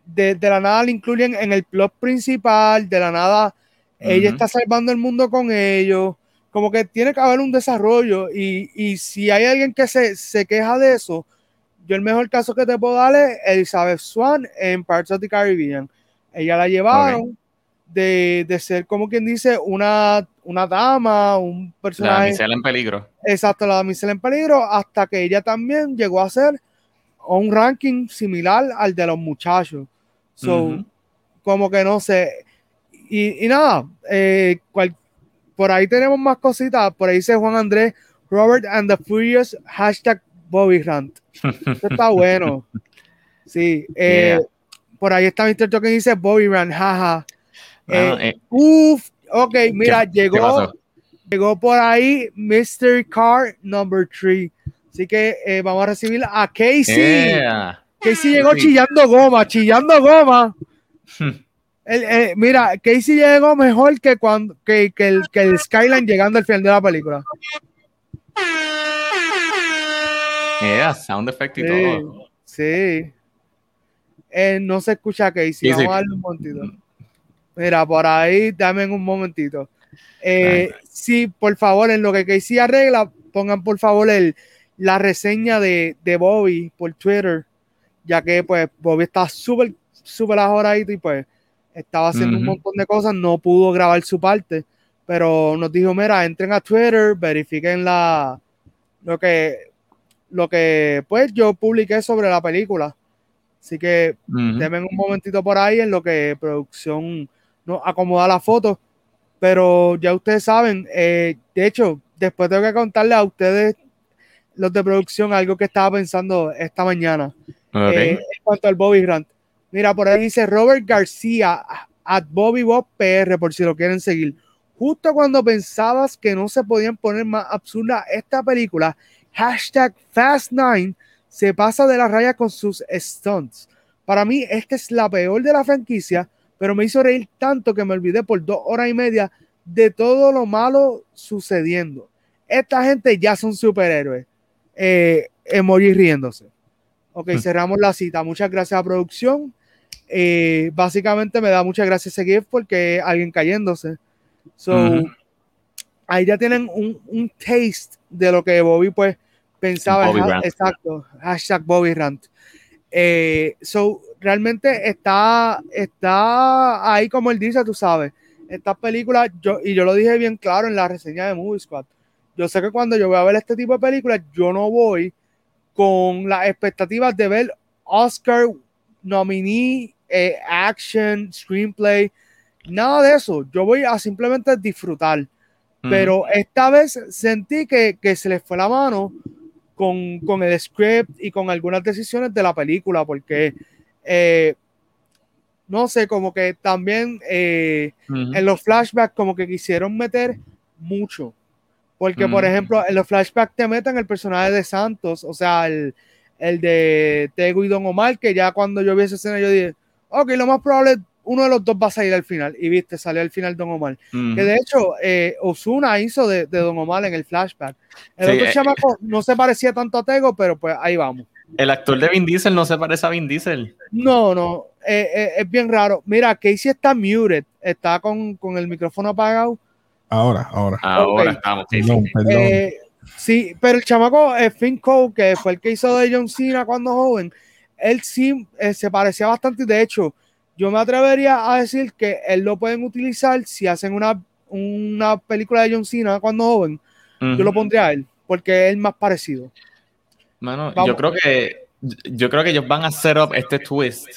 de, la nada la incluyen en el plot principal, de la nada ella está salvando el mundo con ellos, como que tiene que haber un desarrollo y, si hay alguien que se, queja de eso, yo el mejor caso que te puedo dar es Elizabeth Swan en Parts of the Caribbean. Ella la llevaron de, de, ser como quien dice una una dama, un personaje. La damisela en peligro. Exacto, la damisela en peligro, hasta que ella también llegó a ser un ranking similar al de los muchachos. So, como que no sé. Y, nada, eh, por ahí tenemos más cositas. Por ahí dice Juan Andrés, Robert and the Furious, hashtag Bobby Rant. Está <laughs> bueno. Sí. Eh, por ahí está Mr. Token dice Bobby Rant, jaja. Eh, uf, Ok, mira, llegó, llegó por ahí Mystery Car Number 3. Así que eh, vamos a recibir a Casey. Casey llegó chillando goma, chillando goma. el, mira, Casey llegó mejor que, cuando, que, que, el, que el Skyline llegando al final de la película. Yeah, sound effect y sí, todo. Sí. Eh, no se escucha Casey. Vamos a darle un momentito. Mira, por ahí, dame un momentito. Eh, sí, por favor, en lo que Casey arregla, pongan por favor el, la reseña de, Bobby por Twitter, ya que pues Bobby está súper, súper ajoradito y pues estaba haciendo un montón de cosas, no pudo grabar su parte, pero nos dijo, mira, entren a Twitter, verifiquen la, lo que, lo que, pues yo publiqué sobre la película. Así que denme un momentito por ahí en lo que producción nos acomoda la foto. Pero ya ustedes saben, eh, de hecho, después tengo que contarle a ustedes, los de producción, algo que estaba pensando esta mañana. Eh, en cuanto al Bobby Grant. Mira, por ahí dice Robert García, at Bobby Bob PR, por si lo quieren seguir. Justo cuando pensabas que no se podían poner más absurda esta película, hashtag Fast9 se pasa de la raya con sus stunts. Para mí, esta es la peor de la franquicia, pero me hizo reír tanto que me olvidé por dos horas y media de todo lo malo sucediendo. Esta gente ya son superhéroes. Eh, emoji riéndose. Ok, hmm. cerramos la cita. Muchas gracias a producción. Eh, básicamente me da muchas gracias ese GIF porque alguien cayéndose. So, ahí ya tienen un, un, taste de lo que Bobby pues pensaba. exacto. Hashtag Bobby Rant. Eh, so, realmente está, está ahí como él dice, tú sabes. Estas películas, yo, y yo lo dije bien claro en la reseña de Movie Squad. Yo sé que cuando yo voy a ver este tipo de películas, yo no voy con las expectativas de ver Oscar nominee, eh, action, screenplay, nada de eso. Yo voy a simplemente disfrutar. Pero esta vez sentí que, que, se les fue la mano con, con, el script y con algunas decisiones de la película, porque eh, no sé, como que también eh, en los flashbacks como que quisieron meter mucho. Porque, por ejemplo, en los flashbacks te meten el personaje de Santos, o sea, el, el de Tego y Don Omar, que ya cuando yo vi esa escena yo dije, ok, lo más probable uno de los dos va a salir al final. Y viste, salió al final Don Omar. Que de hecho, eh, Osuna hizo de, Don Omar en el flashback. El otro eh, chamaco no se parecía tanto a Tego, pero pues ahí vamos. El actor de Vin Diesel no se parece a Vin Diesel. No, no, eh, es bien raro. Mira, Casey está muted, está con, con el micrófono apagado. Ahora, ahora. Ahora estamos. Perdón, perdón. Sí, pero el chamaco eh, Finn Cole, que fue el que hizo de John Cena cuando joven, él sí eh, se parecía bastante. De hecho, yo me atrevería a decir que él lo pueden utilizar si hacen una, una película de John Cena cuando joven. Yo lo pondría a él, porque es el más parecido. Mano, yo creo que yo creo que ellos van a hacer up este twist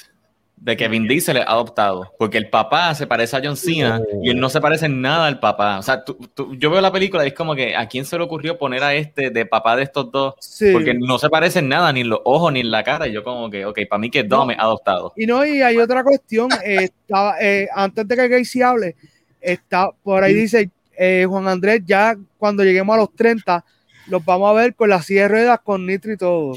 de que Vin Diesel es adoptado, porque el papá se parece a John Cena y él no se parece en nada al papá. O sea, yo veo la película y es como que a quién se le ocurrió poner a este de papá de estos dos, porque no se parece en nada, ni en los ojos, ni en la cara. Y yo como que, ok, para mí que Dom es adoptado. Y no, y hay otra cuestión, <laughs> eh, estaba, eh, antes de que Casey hable, está, por ahí dice eh, Juan Andrés, ya cuando lleguemos a los 30, los vamos a ver con las silla de ruedas, con nitro y todo.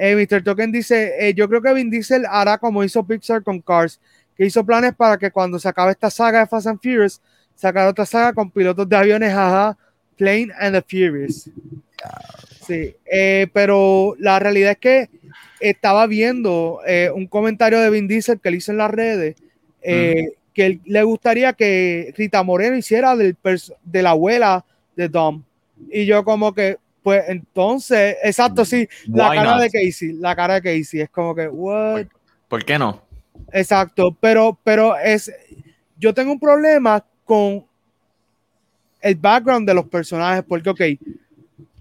Eh, Mr. Token dice, eh, yo creo que Vin Diesel hará como hizo Pixar con Cars, que hizo planes para que cuando se acabe esta saga de Fast and Furious, sacar otra saga con pilotos de aviones, jaja, Plane and the Furious. Sí, eh, pero la realidad es que estaba viendo un comentario de Vin Diesel que le hizo en las redes, que le gustaría que Rita Moreno hiciera del de la abuela de Dom. Y yo como que, pues entonces, exacto, sí, la cara de Casey, la cara de Casey es como que, what? ¿Por qué no? Exacto, pero, pero es, yo tengo un problema con el background de los personajes, porque, ok,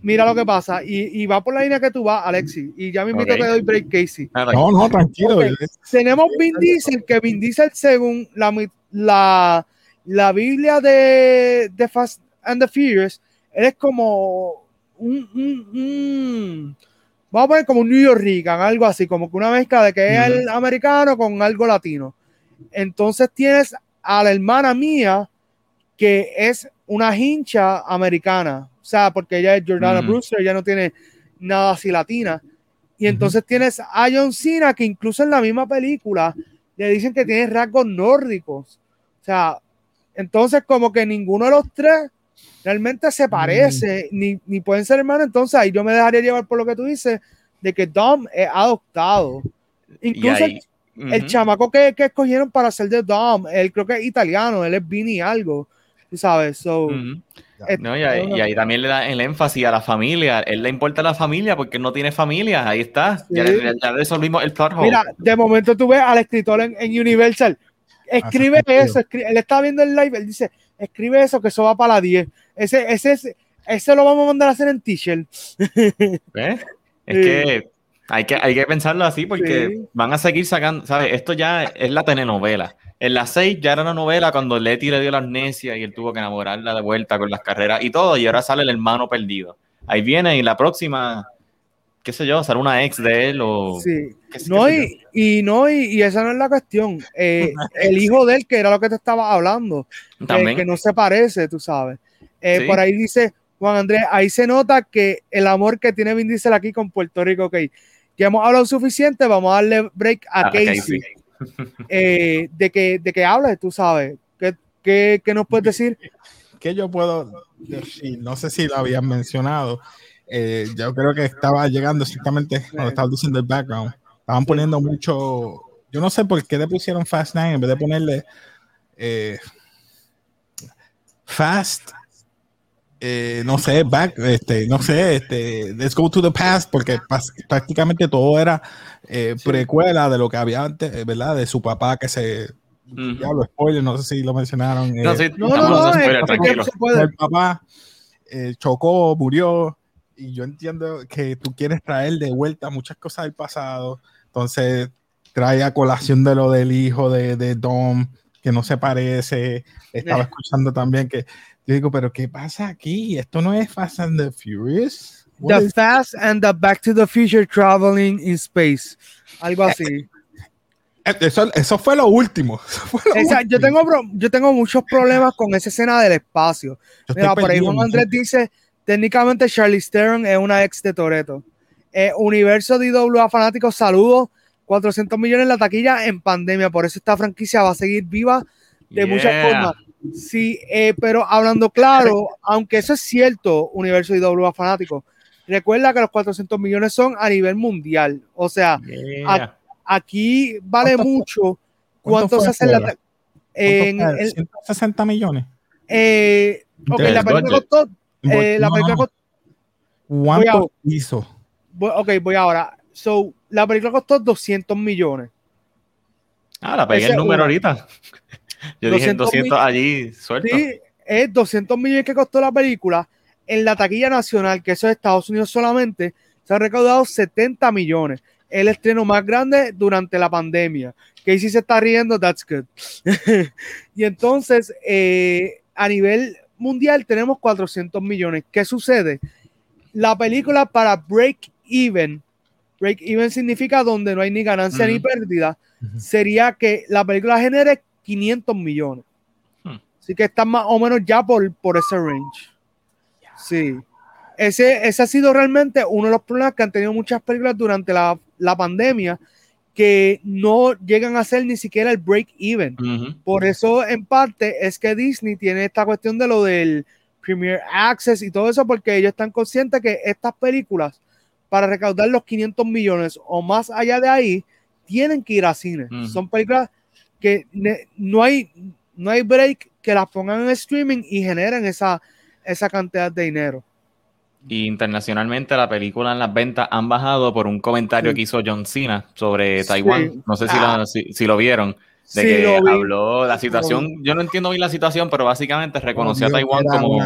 mira lo que pasa, y, va por la línea que tú vas, Alexi, y ya me invito a que doy break Casey. Ah, no, no, tranquilo. Tenemos Vin Diesel, que Vin Diesel, según la, la, la Biblia de, de Fast and the Furious, es como un, vamos a poner como un New York Rican, algo así, como que una mezcla de que es el americano con algo latino. Entonces tienes a la hermana mía que es una hincha americana, o sea, porque ella es Jordana Brewster, ella no tiene nada así latina. Y entonces tienes a John Cena, que incluso en la misma película le dicen que tiene rasgos nórdicos. O sea, entonces como que ninguno de los tres realmente se parece, ni, ni, pueden ser hermanos, entonces ahí yo me dejaría llevar por lo que tú dices, de que Dom es adoptado. Incluso el, chamaco que, que, escogieron para ser de Dom, él creo que es italiano, él es Vini algo. sabes, so, no, y, ahí, también le da el énfasis a la familia. Él le importa la familia porque no tiene familia. Ahí está. Ya, resolvimos el plot Mira, de momento tú ves al escritor en, Universal. Escribe eso. él está viendo el live. Él dice: Escribe eso, que eso va para la 10. Ese, ese, ese, lo vamos a mandar a hacer en t-shirt. <laughs> Es que hay, que hay que pensarlo así porque van a seguir sacando. ¿Sabes? Esto ya es la telenovela. En las 6 ya era una novela cuando Letty le dio la amnesia y él tuvo que enamorarla de vuelta con las carreras y todo, y ahora sale el hermano perdido. Ahí viene y la próxima, qué sé yo, sale una ex de él o... Sí. no, y, y, no, y, esa no es la cuestión. Eh, el hijo de él, que era lo que te estaba hablando, que no se parece, tú sabes. Eh, por ahí dice Juan Andrés, ahí se nota que el amor que tiene Vin Diesel aquí con Puerto Rico, ok, que hemos hablado suficiente, vamos a darle break a, Casey. <laughs> Eh, de, que, de que hables, tú sabes. ¿Qué, qué, qué nos puedes decir? ¿Qué yo puedo decir? No sé si lo habían mencionado. Eh, yo creo que estaba llegando exactamente cuando estaba diciendo el background. Estaban poniendo mucho. Yo no sé por qué le pusieron Fast Nine en vez de ponerle eh, Fast eh, no sé, back, este, no sé, este, let's go to the past, porque prácticamente todo era eh, precuela de lo que había antes, eh, ¿verdad? De su papá que se. Ya lo spoiler, no sé si lo mencionaron. No, sí, no, no, no, tranquilo. El papá chocó, murió, y yo entiendo que tú quieres traer de vuelta muchas cosas del pasado, entonces trae a colación de lo del hijo de, de Dom, que no se parece. Estaba escuchando también que yo digo, pero ¿qué pasa aquí? Esto no es Fast and the Furious. the Fast and the Back to the Future Traveling in Space. Algo así. Eh, eh, eso, eso, fue lo último. <laughs> Yo, tengo, yo tengo muchos problemas con esa escena del espacio. Mira, por ahí Juan Andrés dice, técnicamente Charlie Theron es una ex de Toreto. Eh, universo de IWA fanáticos, saludos. 400 millones en la taquilla en pandemia. Por eso esta franquicia va a seguir viva de muchas formas. Sí, eh, pero hablando claro, aunque eso es cierto, Universo IWA fanático, recuerda que los 400 millones son a nivel mundial. O sea, aquí vale mucho cuánto se hace la, en, 160 millones. Eh, ok, la película costó. Eh, la película costó ¿Cuánto hizo? ok, voy ahora. So, la película costó 200 millones. Ah, la pegué el número ahorita. Yo dije 200 allí, suelto. Sí, es 200 millones que costó la película. En la taquilla nacional, que eso es Estados Unidos solamente, se ha recaudado 70 millones. El estreno más grande durante la pandemia. Casey se está riendo, that's good. <laughs> y entonces, eh, a nivel mundial tenemos 400 millones. ¿Qué sucede? La película para break even, break even significa donde no hay ni ganancia ni pérdida, sería que la película genere 500 millones. Hmm. Así que están más o menos ya por, por ese range. Sí. Ese, ese ha sido realmente uno de los problemas que han tenido muchas películas durante la, la pandemia, que no llegan a ser ni siquiera el break even. Por eso, en parte, es que Disney tiene esta cuestión de lo del Premier Access y todo eso, porque ellos están conscientes que estas películas, para recaudar los 500 millones o más allá de ahí, tienen que ir a cine. Son películas que no hay, no hay break que las pongan en streaming y generen esa, esa cantidad de dinero. Y internacionalmente la película en las ventas han bajado por un comentario que hizo John Cena sobre Taiwán. No sé si, lo, ah. si, lo vieron. De que habló la situación. Yo no entiendo bien la situación, pero básicamente reconoció a Taiwán como.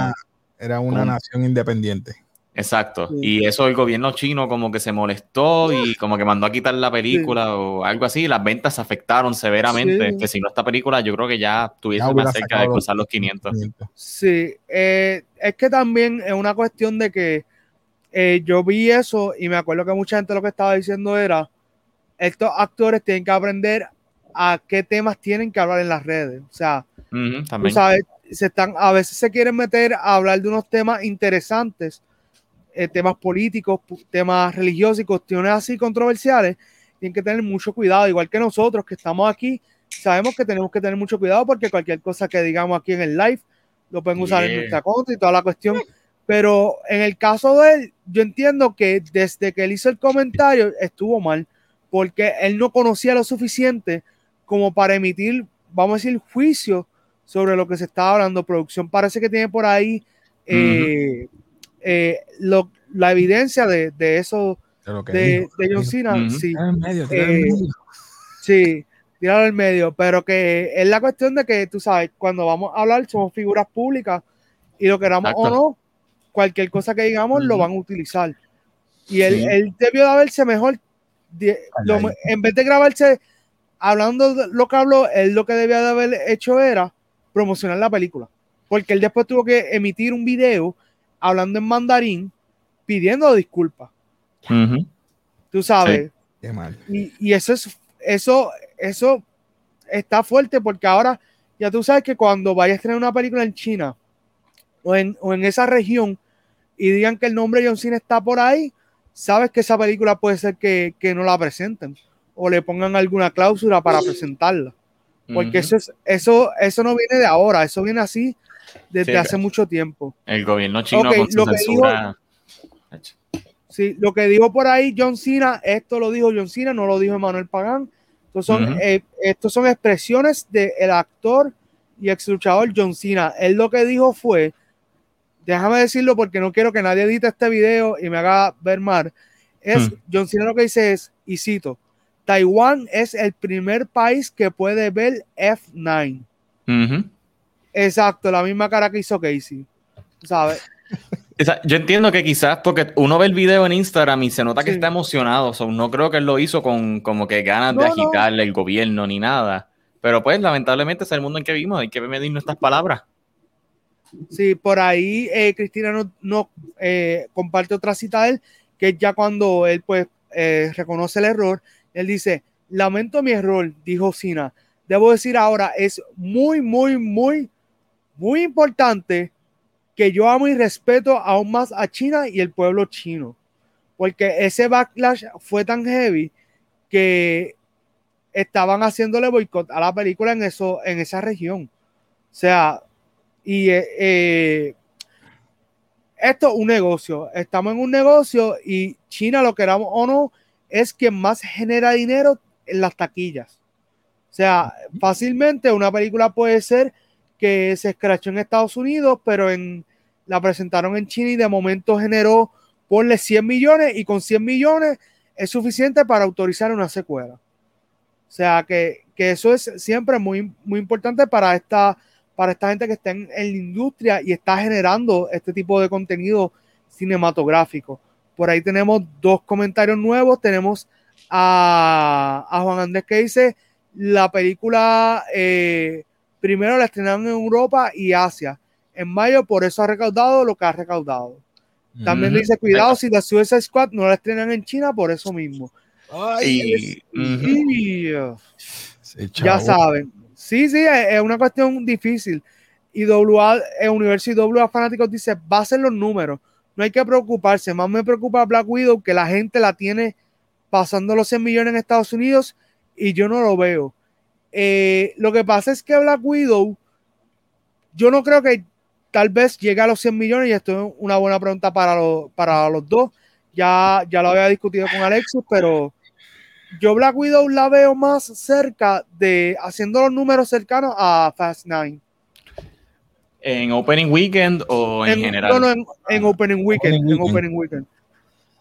era una nación independiente. Exacto. Y eso el gobierno chino como que se molestó y como que mandó a quitar la película o algo así. Las ventas se afectaron severamente. Que si no esta película, yo creo que ya tuviese más cerca de cruzar los 500. Sí, eh, es que también es una cuestión de que eh, yo vi eso y me acuerdo que mucha gente lo que estaba diciendo era, estos actores tienen que aprender a qué temas tienen que hablar en las redes. O sea, tú sabes, se están, a veces se quieren meter a hablar de unos temas interesantes eh, temas políticos, temas religiosos y cuestiones así controversiales, tienen que tener mucho cuidado, igual que nosotros que estamos aquí, sabemos que tenemos que tener mucho cuidado porque cualquier cosa que digamos aquí en el live lo pueden usar en nuestra contra y toda la cuestión. Pero en el caso de él, yo entiendo que desde que él hizo el comentario estuvo mal, porque él no conocía lo suficiente como para emitir, vamos a decir, juicio sobre lo que se está hablando. Producción parece que tiene por ahí eh, eh, la evidencia de, eso de, John Cena. Sí, sí, tirarlo al medio, pero que es la cuestión de que tú sabes, cuando vamos a hablar somos figuras públicas y lo queramos o no, cualquier cosa que digamos lo van a utilizar. Y él, debió de haberse mejor, en vez de grabarse hablando de lo que habló, él lo que debía de haber hecho era promocionar la película. Porque él después tuvo que emitir un video hablando en mandarín pidiendo disculpas. Tú sabes. Y, y, eso es eso, eso está fuerte porque ahora ya tú sabes que cuando vayas a tener una película en China o en, o en esa región y digan que el nombre de John Cena está por ahí, sabes que esa película puede ser que, no la presenten o le pongan alguna cláusula para presentarla. Porque eso, es, eso, eso no viene de ahora, eso viene así desde hace mucho tiempo. El gobierno chino con su censura. sí, lo que dijo por ahí John Cena, esto lo dijo John Cena, no lo dijo Manuel Pagán. Estos son, eh, estos son expresiones del actor y ex luchador John Cena. Él lo que dijo fue déjame decirlo porque no quiero que nadie edite este video y me haga ver mal. Es. John Cena lo que dice es, y cito, Taiwán es el primer país que puede ver F9. Exacto, la misma cara que hizo Casey. ¿Sabes? <laughs> Yo entiendo que quizás porque uno ve el video en Instagram y se nota que está emocionado. no creo que él lo hizo con como que ganas de agitarle el gobierno ni nada. Pero pues lamentablemente es el mundo en que vivimos, hay que medir nuestras palabras. Sí, por ahí eh, Cristina no, no eh, comparte otra cita de él, que ya cuando él pues eh, reconoce el error. Él dice, lamento mi error, dijo Sina. Debo decir ahora, es muy, muy, muy, muy importante que yo amo y respeto aún más a China y el pueblo chino. Porque ese backlash fue tan heavy que estaban haciéndole boicot a la película en, eso, en esa región. O sea, y eh, eh, esto es un negocio. Estamos en un negocio y China, lo queramos o no, es quien más genera dinero en las taquillas. O sea, fácilmente una película puede ser que se escrachó en Estados Unidos, pero en, la presentaron en China y de momento generó, ponle 100 millones y con 100 millones es suficiente para autorizar una secuela. O sea, que, que eso es siempre muy, muy importante para esta para esta gente que está en, la industria y está generando este tipo de contenido cinematográfico. Por ahí tenemos dos comentarios nuevos. Tenemos a, Juan Andrés que dice, la película eh, primero la estrenaron en Europa y Asia. En mayo por eso ha recaudado lo que ha recaudado. También dice, cuidado si la Suicide Squad no la estrenan en China por eso mismo. ya saben. Sí, sí, es una cuestión difícil. Y WA, el universo y WA fanáticos dice, va a ser los números. No hay que preocuparse. Más me preocupa Black Widow que la gente la tiene pasando los 100 millones en Estados Unidos y yo no lo veo. Eh, lo que pasa es que Black Widow, yo no creo que tal vez llegue a los 100 millones y esto es una buena pregunta para, para los dos. Ya, ya lo había discutido con Alexis, pero yo Black Widow la veo más cerca de haciendo los números cercanos a Fast Nine. ¿En Opening Weekend o en, general? No, no, en, Opening Weekend. en Opening Weekend.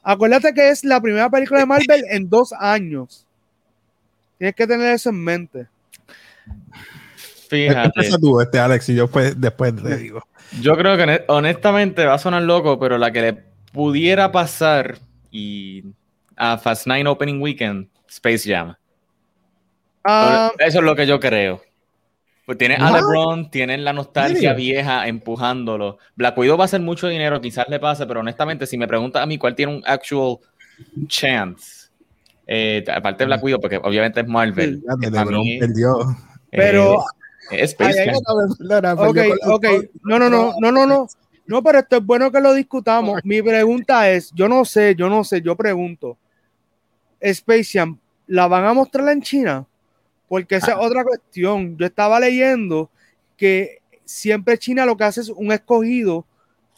Acuérdate que es la primera película de Marvel en dos años. Tienes que tener eso en mente. Fíjate. tú, este Alex, y yo pues, después te digo. Yo creo que honestamente va a sonar loco, pero la que le pudiera pasar y a Fast Nine Opening Weekend Space Jam. Ah. Eso es lo que yo creo. Pues tiene a LeBron, tienen la nostalgia vieja empujándolo. Black Widow va a hacer mucho dinero, quizás le pase, pero honestamente, si me preguntas a mí cuál tiene un actual chance, eh, aparte de Black Widow, porque obviamente es Marvel. Pero. es Space Jam. Ok, ok. No, no, no, no, no, no. No, pero esto es bueno que lo discutamos. Mi pregunta es: yo no sé, yo no sé, yo pregunto. Space Jam, ¿la van a mostrar en China? Porque esa es ah. otra cuestión. Yo estaba leyendo que siempre China lo que hace es un escogido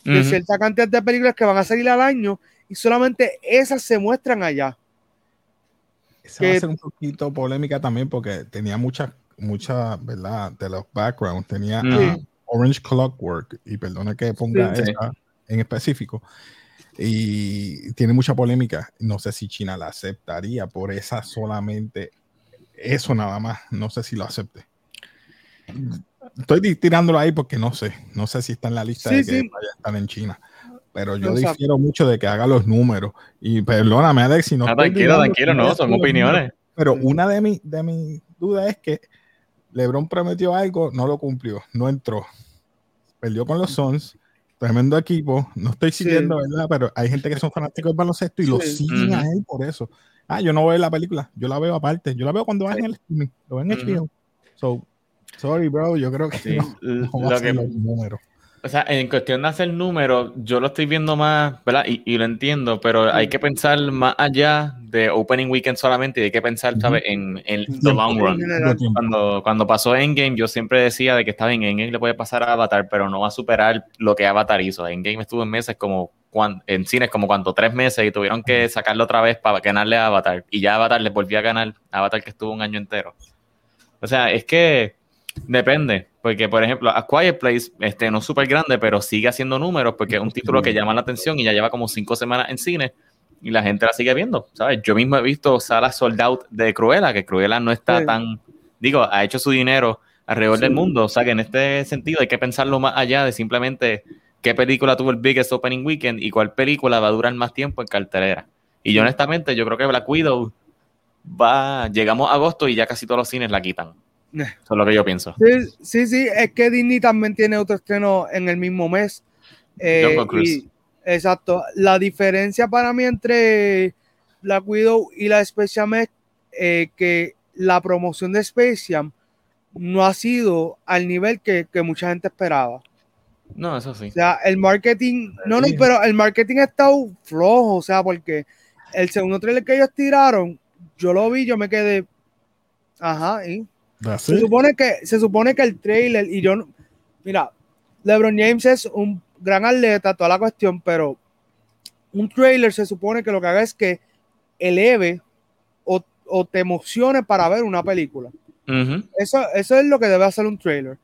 de cierta cantidad de películas que van a salir al año y solamente esas se muestran allá. Esa va a ser un poquito polémica también porque tenía muchas mucha, ¿verdad? De los backgrounds tenía Orange Clockwork, y perdona que ponga esa en específico, y tiene mucha polémica. No sé si China la aceptaría por esa solamente, eso nada más, no sé si lo acepte. Estoy tirándolo ahí porque no sé, no sé si está en la lista de que vaya a estar en China pero yo difiero mucho de que haga los números. Y perdóname, Alex, si no. Ah, tranquilo, tranquilo, no, son opiniones. pero una de mis de mi dudas es que LeBron prometió algo, no lo cumplió, no entró. Perdió con los Suns, tremendo equipo. No estoy siguiendo, ¿verdad? Pero hay gente que son fanáticos del baloncesto y lo siguen a él por eso. Ah, yo no veo la película, yo la veo aparte. Yo la veo cuando va en el streaming, lo ven en el So, sorry, bro, yo creo que <laughs> no, va a ser los números. O sea, en cuestión de hacer números, yo lo estoy viendo más, ¿verdad? Y, lo entiendo, pero hay que pensar más allá de Opening Weekend solamente y hay que pensar, ¿sabes? En, el long run. Cuando, cuando pasó Endgame, yo siempre decía de que estaba en Endgame le puede pasar a Avatar, pero no va a superar lo que Avatar hizo. Endgame estuvo en meses como, en cines como cuando tres meses y tuvieron que sacarlo otra vez para ganarle a Avatar. Y ya Avatar le volvió a ganar, Avatar que estuvo un año entero. O sea, es que Depende, porque por ejemplo, A Quiet Place este, no es súper grande, pero sigue haciendo números porque es un título que llama la atención y ya lleva como cinco semanas en cine y la gente la sigue viendo, ¿sabes? Yo mismo he visto salas sold out de Cruella, que Cruella no está tan, digo, ha hecho su dinero alrededor del mundo, o sea que en este sentido hay que pensarlo más allá de simplemente qué película tuvo el biggest opening weekend y cuál película va a durar más tiempo en cartelera. Y yo honestamente, yo creo que Black Widow va, llegamos a agosto y ya casi todos los cines la quitan. Eso es lo que yo pienso. Sí, sí, es que Disney también tiene otro estreno en el mismo mes. Eh, exacto. La diferencia para mí entre Black Widow y la Space es eh, que la promoción de Space Jam no ha sido al nivel que, mucha gente esperaba. No, eso sí. O sea, el marketing, no, no, pero el marketing ha estado flojo, o sea, porque el segundo trailer que ellos tiraron, yo lo vi, yo me quedé, ajá, y ¿Ah, se supone que se supone que el trailer y yo mira, LeBron James es un gran atleta, toda la cuestión, pero un trailer se supone que lo que haga es que eleve o, te emocione para ver una película. eso, eso es lo que debe hacer un trailer.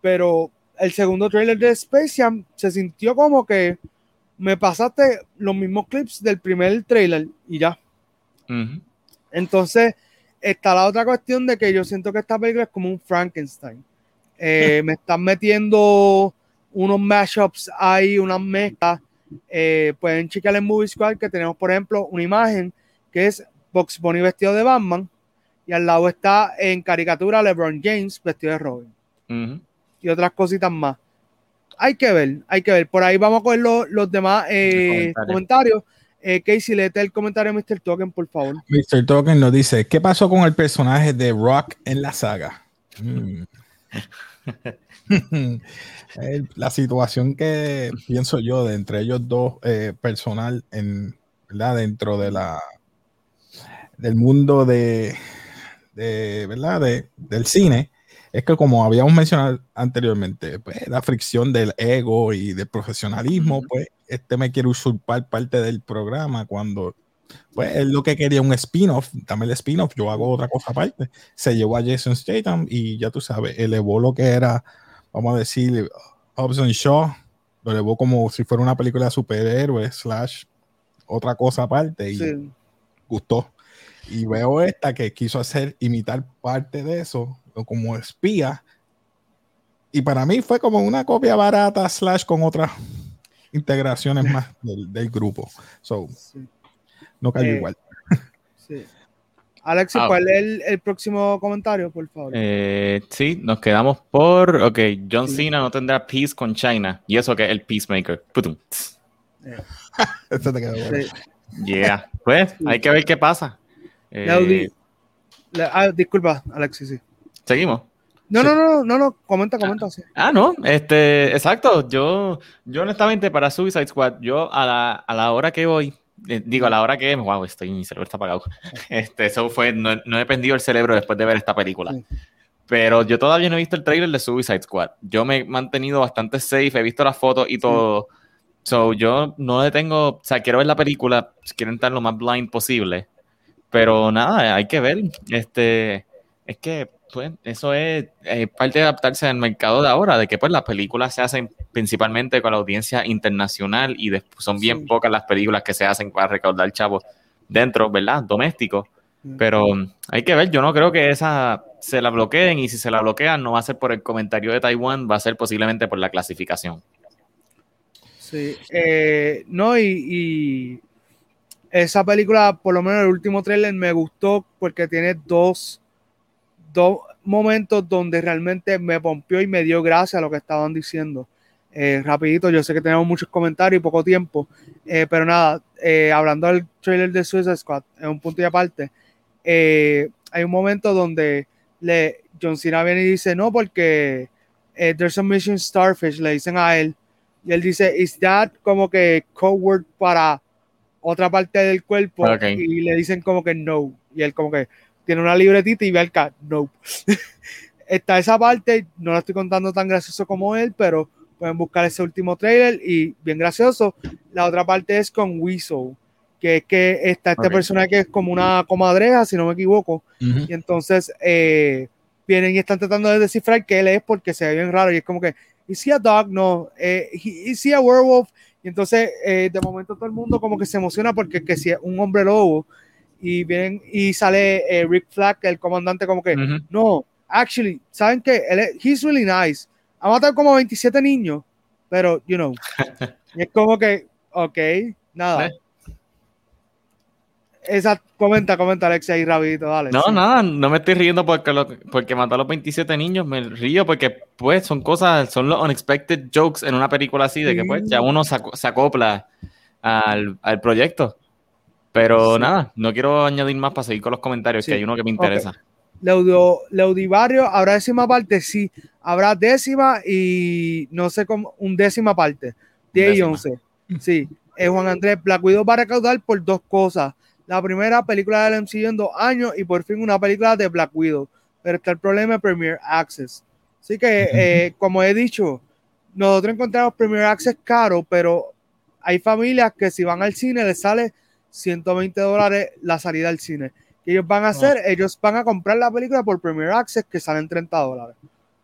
Pero el segundo trailer de Space Jam se sintió como que me pasaste los mismos clips del primer trailer y ya. Entonces, está la otra cuestión de que yo siento que esta película es como un Frankenstein. Eh, <laughs> me están metiendo unos mashups ahí, unas mezclas. Eh, pueden checar en Movie Squad que tenemos, por ejemplo, una imagen que es Box Bunny vestido de Batman y al lado está en caricatura LeBron James vestido de Robin. Y otras cositas más. Hay que ver, hay que ver. Por ahí vamos a coger los, demás eh, comentarios. Eh, Casey, léete el comentario de Mr. Token, por favor. Mr. Token nos dice: ¿Qué pasó con el personaje de Rock en la saga? Mm. <laughs> la situación que pienso yo de entre ellos dos eh, personal en, ¿verdad? dentro de la del mundo de, de ¿verdad? De, del cine es que como habíamos mencionado anteriormente, pues la fricción del ego y del profesionalismo, pues este me quiere usurpar parte del programa cuando pues él lo que quería un spin-off, dame el spin-off, yo hago otra cosa aparte. Se llevó a Jason Statham y ya tú sabes, elevó lo que era, vamos a decir, Hobson Shaw, lo elevó como si fuera una película de superhéroes, slash, otra cosa aparte y gustó. Y veo esta que quiso hacer, imitar parte de eso, como espía. Y para mí fue como una copia barata, slash, con otras integraciones más del, grupo. So, no cayó eh, igual. Sí. Alex, ah, ¿cuál es el, próximo comentario, por favor? Eh, sí, nos quedamos por. Ok, John Cena no tendrá peace con China. Y eso que es el peacemaker. Putum. Eh. Esto te quedó bueno. Yeah. Pues hay que ver qué pasa. Ah, disculpa, Alex, sí. Seguimos. No, no, no, no, no, comenta, comenta. Ah, no, este, exacto. Yo, yo honestamente para Suicide Squad, yo a la, a la hora que voy, eh, digo, a la hora que, wow, estoy, mi cerebro está apagado. <laughs> Este, eso fue, no, no, he perdido el cerebro después de ver esta película. Pero yo todavía no he visto el trailer de Suicide Squad. Yo me he mantenido bastante safe, he visto las fotos y todo. So, yo no le tengo, o sea, quiero ver la película, quiero entrar lo más blind posible. Pero nada, hay que ver. Este, es que pues, eso es parte de adaptarse al mercado de ahora, de que pues las películas se hacen principalmente con la audiencia internacional y son bien pocas las películas que se hacen para recaudar chavos dentro, ¿verdad? Doméstico. Pero hay que ver, yo no creo que esa se la bloqueen y si se la bloquean no va a ser por el comentario de Taiwán, va a ser posiblemente por la clasificación. Sí, eh, no, y, esa película, por lo menos el último trailer, me gustó porque tiene dos, dos momentos donde realmente me pompió y me dio gracia a lo que estaban diciendo. Eh, rapidito, yo sé que tenemos muchos comentarios y poco tiempo, eh, pero nada, hablando del trailer de Suicide Squad, en un punto y aparte, eh, hay un momento donde le, John Cena viene y dice, no, porque eh, there's a mission starfish, le dicen a él, y él dice, is that como que code word para otra parte del cuerpo? Y le dicen como que no, y él como que tiene una libretita y ve al cat, no. <laughs> Está esa parte, no la estoy contando tan gracioso como él, pero pueden buscar ese último trailer y bien gracioso. La otra parte es con Weasel que es que está este personaje que es como una comadreja, si no me equivoco, y entonces eh, vienen y están tratando de descifrar qué él es porque se ve bien raro y es como que, ¿is he a dog? No, eh, ¿is he a werewolf? Y entonces eh, de momento todo el mundo como que se emociona porque que si es un hombre lobo y vienen y sale eh, Rick Flag, el comandante como que, no, actually, ¿saben qué? Él es, he's really nice. Ha matado como 27 niños, pero, you know, <laughs> es como que, ok, nada. Esa, comenta, comenta Alexia ahí rapidito, dale. No, nada, no me estoy riendo porque, porque mató a los 27 niños, me río porque pues son cosas, son los unexpected jokes en una película así, de que pues ya uno se, acopla al, proyecto. Pero nada, no quiero añadir más para seguir con los comentarios, que hay uno que me interesa. Okay. ¿habrá décima parte? Sí, habrá décima y no sé cómo, un décima parte, 10 y 11. Sí, eh, Juan Andrés, Black Widow va a recaudar por dos cosas la primera película del MCU en dos años y por fin una película de Black Widow. Pero está el problema de Premier Access. Así que, eh, como he dicho, nosotros encontramos Premier Access caro, pero hay familias que si van al cine les sale 120 dólares la salida al cine. ¿Qué ellos van a hacer? Ellos van a comprar la película por Premier Access que salen 30 dólares.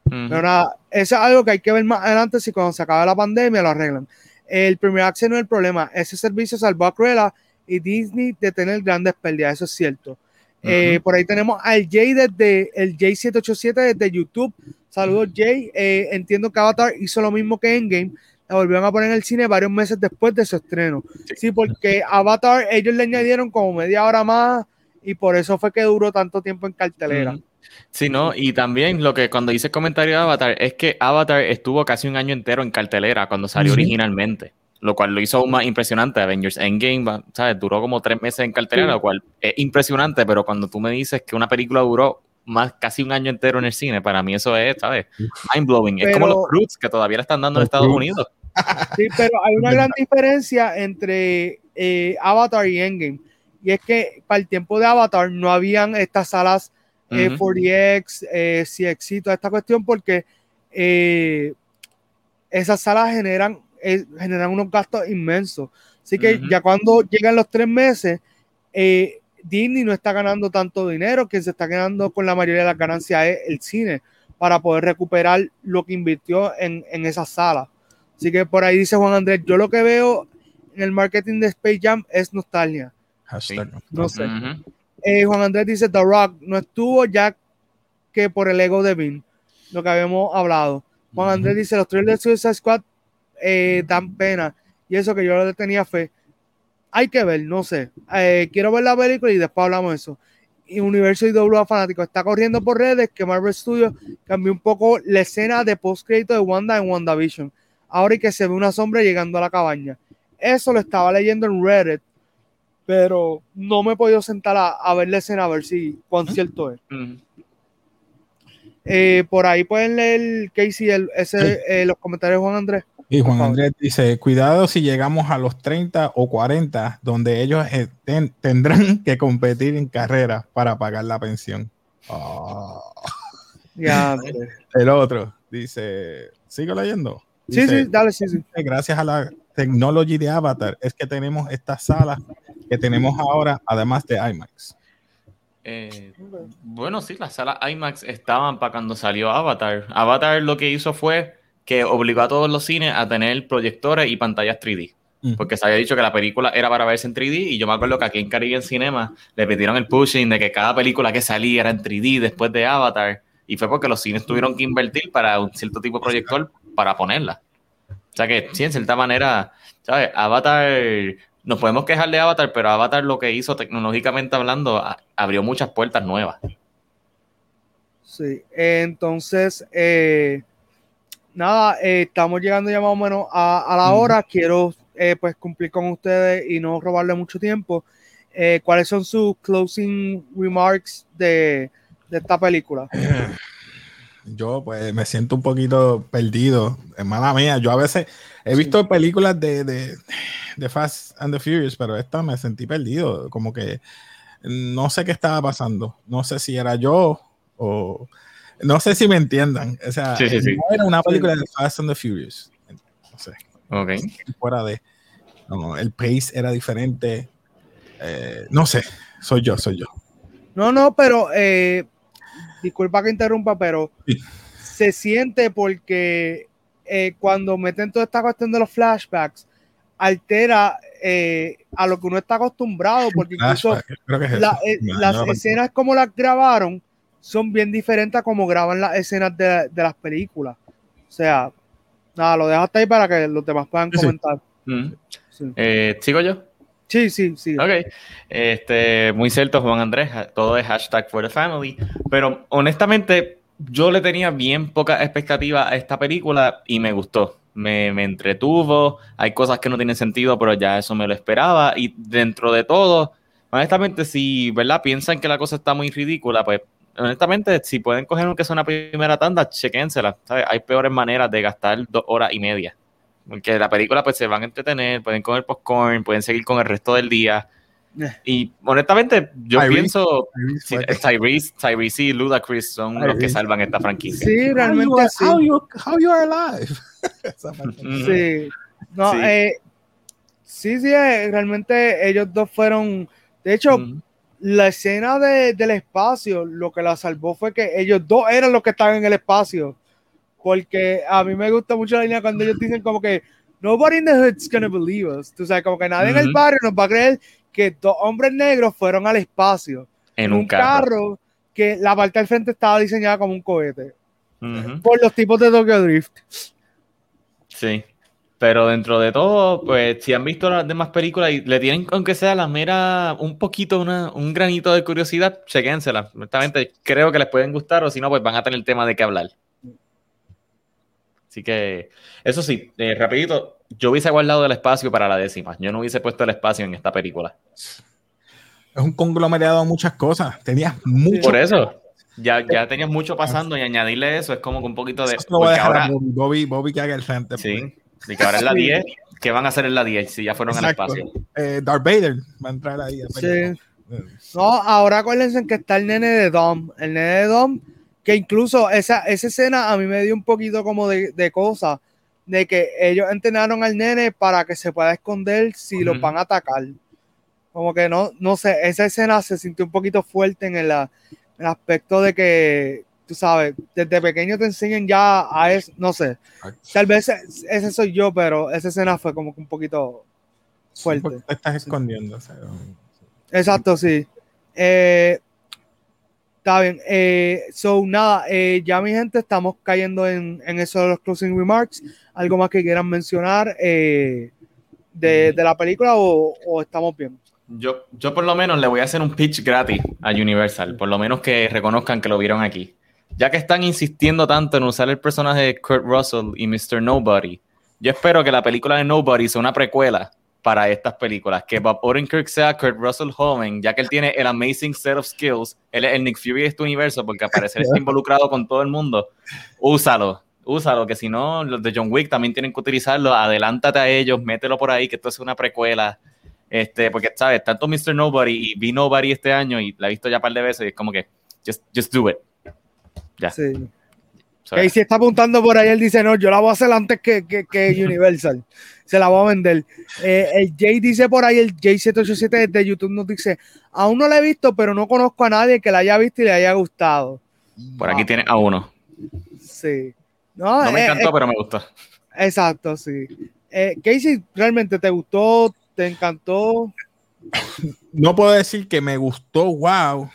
Pero nada, eso es algo que hay que ver más adelante si cuando se acabe la pandemia lo arreglan. El Premier Access no es el problema. Ese servicio salvó a Cruella y Disney de tener grandes pérdidas, eso es cierto. Eh, por ahí tenemos al Jay desde el Jay787 desde YouTube. Saludos, Jay. Eh, entiendo que Avatar hizo lo mismo que Endgame. La volvieron a poner en el cine varios meses después de su estreno. Sí, porque Avatar ellos le añadieron como media hora más y por eso fue que duró tanto tiempo en cartelera. Sí, ¿no? Y también lo que cuando hice el comentario de Avatar es que Avatar estuvo casi un año entero en cartelera cuando salió originalmente lo cual lo hizo aún más impresionante. Avengers Endgame, ¿sabes? Duró como tres meses en cartelera, lo cual es impresionante, pero cuando tú me dices que una película duró más casi un año entero en el cine, para mí eso es, ¿sabes? Mind blowing. es como los Roots que todavía la están dando en Estados Unidos. Sí, pero hay una gran diferencia entre eh, Avatar y Endgame. Y es que para el tiempo de Avatar no habían estas salas eh, 4DX, eh, CX toda esta cuestión, porque eh, esas salas generan generan unos gastos inmensos. Así que ya cuando llegan los tres meses, eh, Disney no está ganando tanto dinero, quien se está ganando con la mayoría de las ganancias es el cine, para poder recuperar lo que invirtió en, en esa sala. Así que por ahí dice Juan Andrés, yo lo que veo en el marketing de Space Jam es nostalgia. No sé. Eh, Juan Andrés dice, The Rock no estuvo ya que por el ego de Vin, lo que habíamos hablado. Juan Andrés dice, los trailers de Suicide Squad eh, dan pena. Y eso que yo le tenía fe. Hay que ver, no sé. Eh, quiero ver la película y después hablamos de eso. Y Universo IWA Fanático está corriendo por redes que Marvel Studios cambió un poco la escena de post-crédito de Wanda en WandaVision. Ahora y que se ve una sombra llegando a la cabaña. Eso lo estaba leyendo en Reddit, pero no me he podido sentar a, ver la escena a ver si cuán cierto es. Eh, por ahí pueden leer Casey el, ese, los comentarios de Juan Andrés. Y Juan Andrés dice, cuidado si llegamos a los 30 o 40, donde ellos tendrán <laughs> que competir en carrera para pagar la pensión. Ah. Ya, El otro dice, ¿sigo leyendo? Sí, sí, dale, sí, sí. Gracias a la tecnología de Avatar es que tenemos estas salas que tenemos ahora, además de IMAX. Eh, bueno, sí, las salas IMAX estaban para cuando salió Avatar. Avatar lo que hizo fue que obligó a todos los cines a tener proyectores y pantallas 3D. Porque se había dicho que la película era para verse en 3D y yo me acuerdo que aquí en Caribbean Cinema le pidieron el pushing de que cada película que salía era en 3D después de Avatar y fue porque los cines tuvieron que invertir para un cierto tipo de proyector para ponerla. O sea que, sí, en cierta manera, ¿sabes? Avatar nos podemos quejar de Avatar, pero Avatar lo que hizo tecnológicamente hablando abrió muchas puertas nuevas. Sí, entonces, eh, nada, eh, estamos llegando ya más o menos a, la hora. Quiero eh, pues cumplir con ustedes y no robarle mucho tiempo. ¿Cuáles son sus closing remarks de, de esta película? <clears throat> Yo pues me siento un poquito perdido, hermana mía. Yo a veces he visto películas de, de, de, Fast and the Furious, pero esta me sentí perdido, como que no sé qué estaba pasando. No sé si era yo o no sé si me entiendan. O sea, no era una película de Fast and the Furious. No sé. Ok. Fuera de. No, el pace era diferente. Eh, no sé. Soy yo, soy yo. No, no, pero eh, disculpa que interrumpa, pero se siente porque eh, cuando meten toda esta cuestión de los flashbacks, altera eh, a lo que uno está acostumbrado, porque incluso eh, las escenas como las grabaron son bien diferentes a como graban las escenas de, las películas. O sea, nada, lo dejo hasta ahí para que los demás puedan comentar. Mm. ¿Sigo yo? Sí, sí, sí. Ok. Este, muy cierto, Juan Andrés. Todo es hashtag for the family. Pero honestamente, yo le tenía bien poca expectativa a esta película y me gustó. Me, me, entretuvo. Hay cosas que no tienen sentido, pero ya eso me lo esperaba. Y dentro de todo, honestamente, si ¿verdad? piensan que la cosa está muy ridícula, pues honestamente, si pueden coger aunque sea una primera tanda, chequénsela. Hay peores maneras de gastar dos horas y media. Porque la película pues se van a entretener, pueden comer popcorn, pueden seguir con el resto del día. Eh. Y honestamente, yo pienso Tyrese, Tyrese, y Ludacris son los que salvan esta franquicia. Sí, realmente sí. How you, how you are alive. <laughs> sí. No, sí. Eh, sí, sí, eh, realmente ellos dos fueron. De hecho, la escena de, del espacio, lo que la salvó fue que ellos dos eran los que estaban en el espacio porque a mí me gusta mucho la línea cuando ellos dicen como que nobody in the hood's gonna believe us. Tú sabes, como que nadie en el barrio nos va a creer que dos hombres negros fueron al espacio en un, carro. que la parte del frente estaba diseñada como un cohete. Por los tipos de Tokyo Drift. Sí. Pero dentro de todo, pues si han visto las demás películas y le tienen, aunque sea la mera, un poquito, una, un granito de curiosidad, chequénsela. Honestamente, creo que les pueden gustar o si no, pues van a tener el tema de qué hablar. Así que, eso sí, eh, rapidito, yo hubiese guardado el espacio para la décima. Yo no hubiese puesto el espacio en esta película. Es un conglomerado de muchas cosas. Tenías mucho. Por eso. <laughs> Ya, ya tenías mucho pasando y añadirle eso es como que un poquito de. Eso a dejar Bobby, Bobby, que haga el frente. Sí. Pues. Y que ahora es la 10. ¿Qué van a hacer en la 10 si ya fueron al espacio? Eh, Darth Vader va a entrar ahí. Sí. No, ahora acuérdense que está el nene de Dom. El nene de Dom que incluso esa, esa escena a mí me dio un poquito como de, de cosa, de que ellos entrenaron al nene para que se pueda esconder si lo van a atacar. Como que no, no sé, esa escena se sintió un poquito fuerte en el, aspecto de que, tú sabes, desde pequeño te enseñan ya a eso, no sé, tal vez ese soy yo, pero esa escena fue como que un poquito fuerte. te estás escondiendo. Exacto, sí. Eh, Está bien. Eh, so, nada, eh, ya mi gente, estamos cayendo en, en, eso de los closing remarks. ¿Algo más que quieran mencionar eh, de, de, la película o, o, estamos bien? Yo, yo por lo menos le voy a hacer un pitch gratis a Universal, por lo menos que reconozcan que lo vieron aquí. Ya que están insistiendo tanto en usar el personaje de Kurt Russell y Mr. Nobody, yo espero que la película de Nobody sea una precuela para estas películas. Que Bob Odenkirk sea Kurt Russell joven, ya que él tiene el amazing set of skills. Él es el Nick Fury de este universo, porque aparece está <laughs> involucrado con todo el mundo. Úsalo, úsalo, que si no, los de John Wick también tienen que utilizarlo. Adelántate a ellos, mételo por ahí, que esto es una precuela. Este, porque, ¿sabes? Tanto Mr. Nobody y Be Nobody este año, y la he visto ya un par de veces, y es como que, just, just do it. Ya. Sí. Si está apuntando por ahí, él dice, no, yo la voy a hacer antes que, que, <laughs> Universal. Se la voy a vender. Eh, el Jay dice por ahí, el Jay787 de YouTube nos dice, aún no la he visto, pero no conozco a nadie que la haya visto y le haya gustado. Por aquí tiene a uno. Sí. No, me encantó, pero me gustó. Exacto, sí. Eh, Casey, ¿realmente te gustó? ¿Te encantó? No puedo decir que me gustó, wow.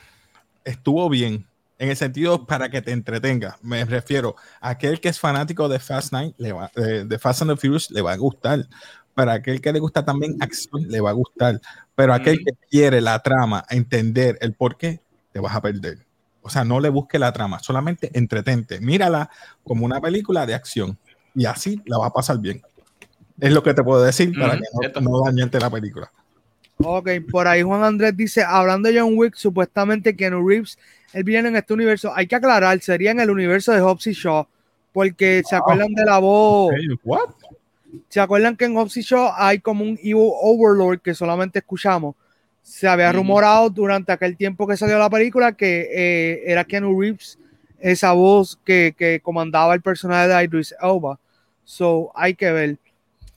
Estuvo bien en el sentido para que te entretenga. Me refiero a aquel que es fanático de Fast Nine, le va, de, Fast and the Furious, le va a gustar. Para aquel que le gusta también acción, le va a gustar. Pero aquel que quiere la trama, entender el por qué, te vas a perder. O sea, no le busque la trama, solamente entretente. Mírala como una película de acción y así la va a pasar bien. Es lo que te puedo decir para que no, no la película. Ok, por ahí Juan Andrés dice, hablando de John Wick, supuestamente Keanu Reeves él viene en este universo. Hay que aclarar, sería en el universo de Hobbs y Shaw, porque se acuerdan de la voz. What? ¿Se acuerdan que en Hobbs y Shaw hay como un evil overlord que solamente escuchamos? Se había rumorado durante aquel tiempo que salió la película que eh, era Keanu Reeves, esa voz que, comandaba el personaje de Idris Elba. So, hay que ver.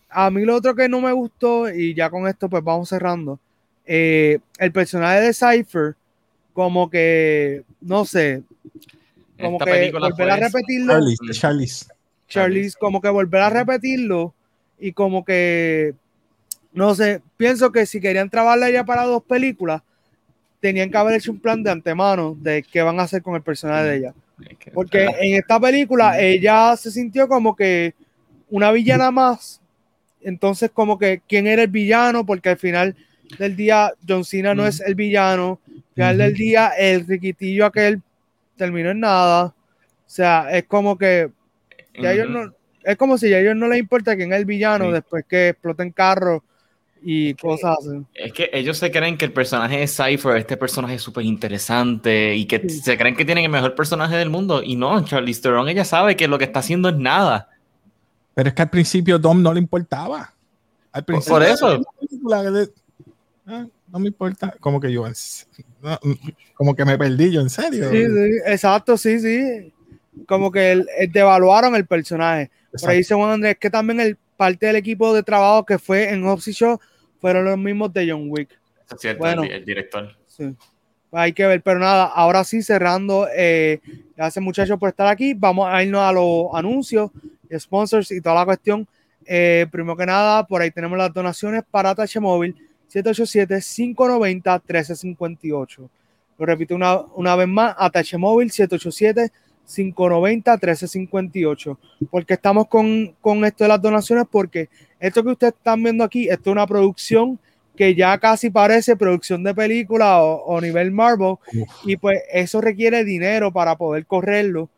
A mí lo otro que no me gustó, y ya con esto pues vamos cerrando, eh, el personaje de Cypher como que, no sé, como que volver a repetirlo. Charlize, Charlize. como que volver a repetirlo y como que, no sé, pienso que si querían trabajarla ya para dos películas, tenían que haber hecho un plan de antemano de qué van a hacer con el personaje de ella. Porque en esta película ella se sintió como que una villana más. Entonces, como que quién era el villano, porque al final del día John Cena no es el villano, final del día el riquitillo aquel terminó en nada. O sea, es como que no, es como si a ellos no les importa quién es el villano después que exploten carros y cosas así. Es que ellos se creen que el personaje de Cypher, este personaje es súper interesante y que se creen que tienen el mejor personaje del mundo. Y no, Charlie Theron, ella sabe que lo que está haciendo es nada. Pero es que al principio Dom no le importaba. Al principio, por eso. Ah, no me importa, como que yo, como que me perdí yo, en serio. Sí, sí, exacto, sí, sí. Como que el, devaluaron el personaje. Por ahí dice Juan Andrés que también el parte del equipo de trabajo que fue en Opsi Show fueron los mismos de John Wick. Es cierto, bueno, el, director. Sí. Hay que ver, pero nada, ahora sí cerrando, eh, gracias muchachos por estar aquí. Vamos a irnos a los anuncios, sponsors y toda la cuestión. Eh, primero que nada, por ahí tenemos las donaciones para Tache Móvil 787-590-1358. Lo repito una, una vez más, Atache Móvil 787-590-1358. Porque estamos con, con esto de las donaciones, porque esto que ustedes están viendo aquí, esto es una producción que ya casi parece producción de película o, nivel Marvel, y pues eso requiere dinero para poder correrlo.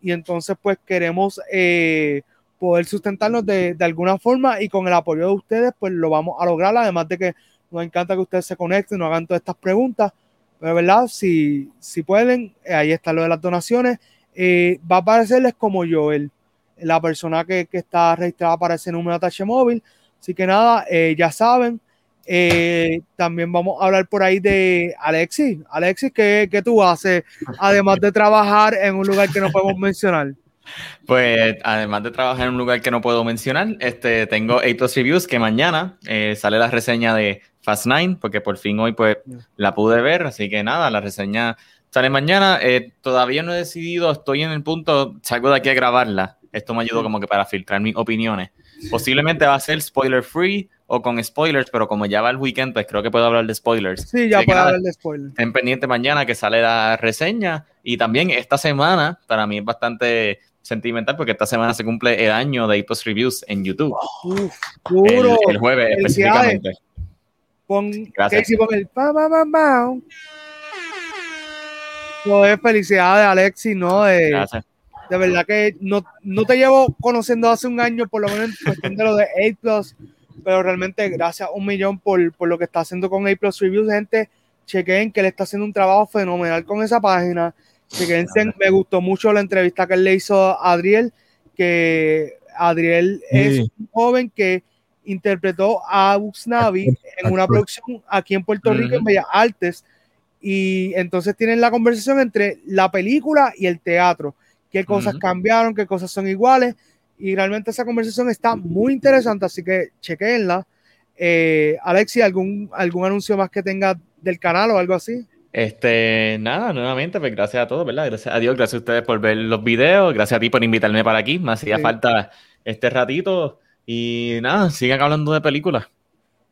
Y entonces, pues queremos eh, poder sustentarnos de, de, alguna forma y con el apoyo de ustedes, pues lo vamos a lograr. Además de que nos encanta que ustedes se conecten, nos hagan todas estas preguntas. Pero, ¿verdad? Si, si pueden, eh, ahí está lo de las donaciones. Eh, va a aparecerles como yo, el, la persona que, está registrada para ese número de atache móvil. Así que nada, eh, ya saben. también vamos a hablar por ahí de Alexis. Alexis, ¿qué, ¿qué, tú haces además de trabajar en un lugar que no podemos mencionar? Pues además de trabajar en un lugar que no puedo mencionar, este, tengo A Reviews que mañana sale la reseña de Fast Nine, porque por fin hoy pues la pude ver, así que nada, la reseña sale mañana. Eh, todavía no he decidido, estoy en el punto, salgo de aquí a grabarla. Esto me ayudó como que para filtrar mis opiniones. Posiblemente va a ser spoiler free o con spoilers, pero como ya va el weekend, pues creo que puedo hablar de spoilers. Sí, ya puedo hablar de spoilers. Estén pendiente mañana que sale la reseña. Y también esta semana, para mí es bastante sentimental porque esta semana se cumple el año de Ipos Reviews en YouTube. el, jueves específicamente. Pon Casey pon el pa, pa, pa, pa. No es felicidad de Alexi, ¿no? De, de verdad que no, no, te llevo conociendo hace un año, por lo menos en cuestión de lo de 8 Plus, pero realmente gracias un millón por, por lo que está haciendo con 8 Plus Reviews, gente. Chequen que él está haciendo un trabajo fenomenal con esa página. Chequen, me gustó mucho la entrevista que él le hizo a Adriel, que Adriel es un joven que interpretó a Navi en una producción aquí en Puerto Rico, en Bellas Artes, y entonces tienen la conversación entre la película y el teatro, qué cosas cambiaron, qué cosas son iguales. Y realmente esa conversación está muy interesante, así que chequenla. Eh, Alexi, ¿algún, ¿algún anuncio más que tenga del canal o algo así? Este, nada, nuevamente, pues gracias a todos, ¿verdad? Gracias a Dios, gracias a ustedes por ver los videos, gracias a ti por invitarme para aquí, me hacía falta este ratito y nada, sigan hablando de películas.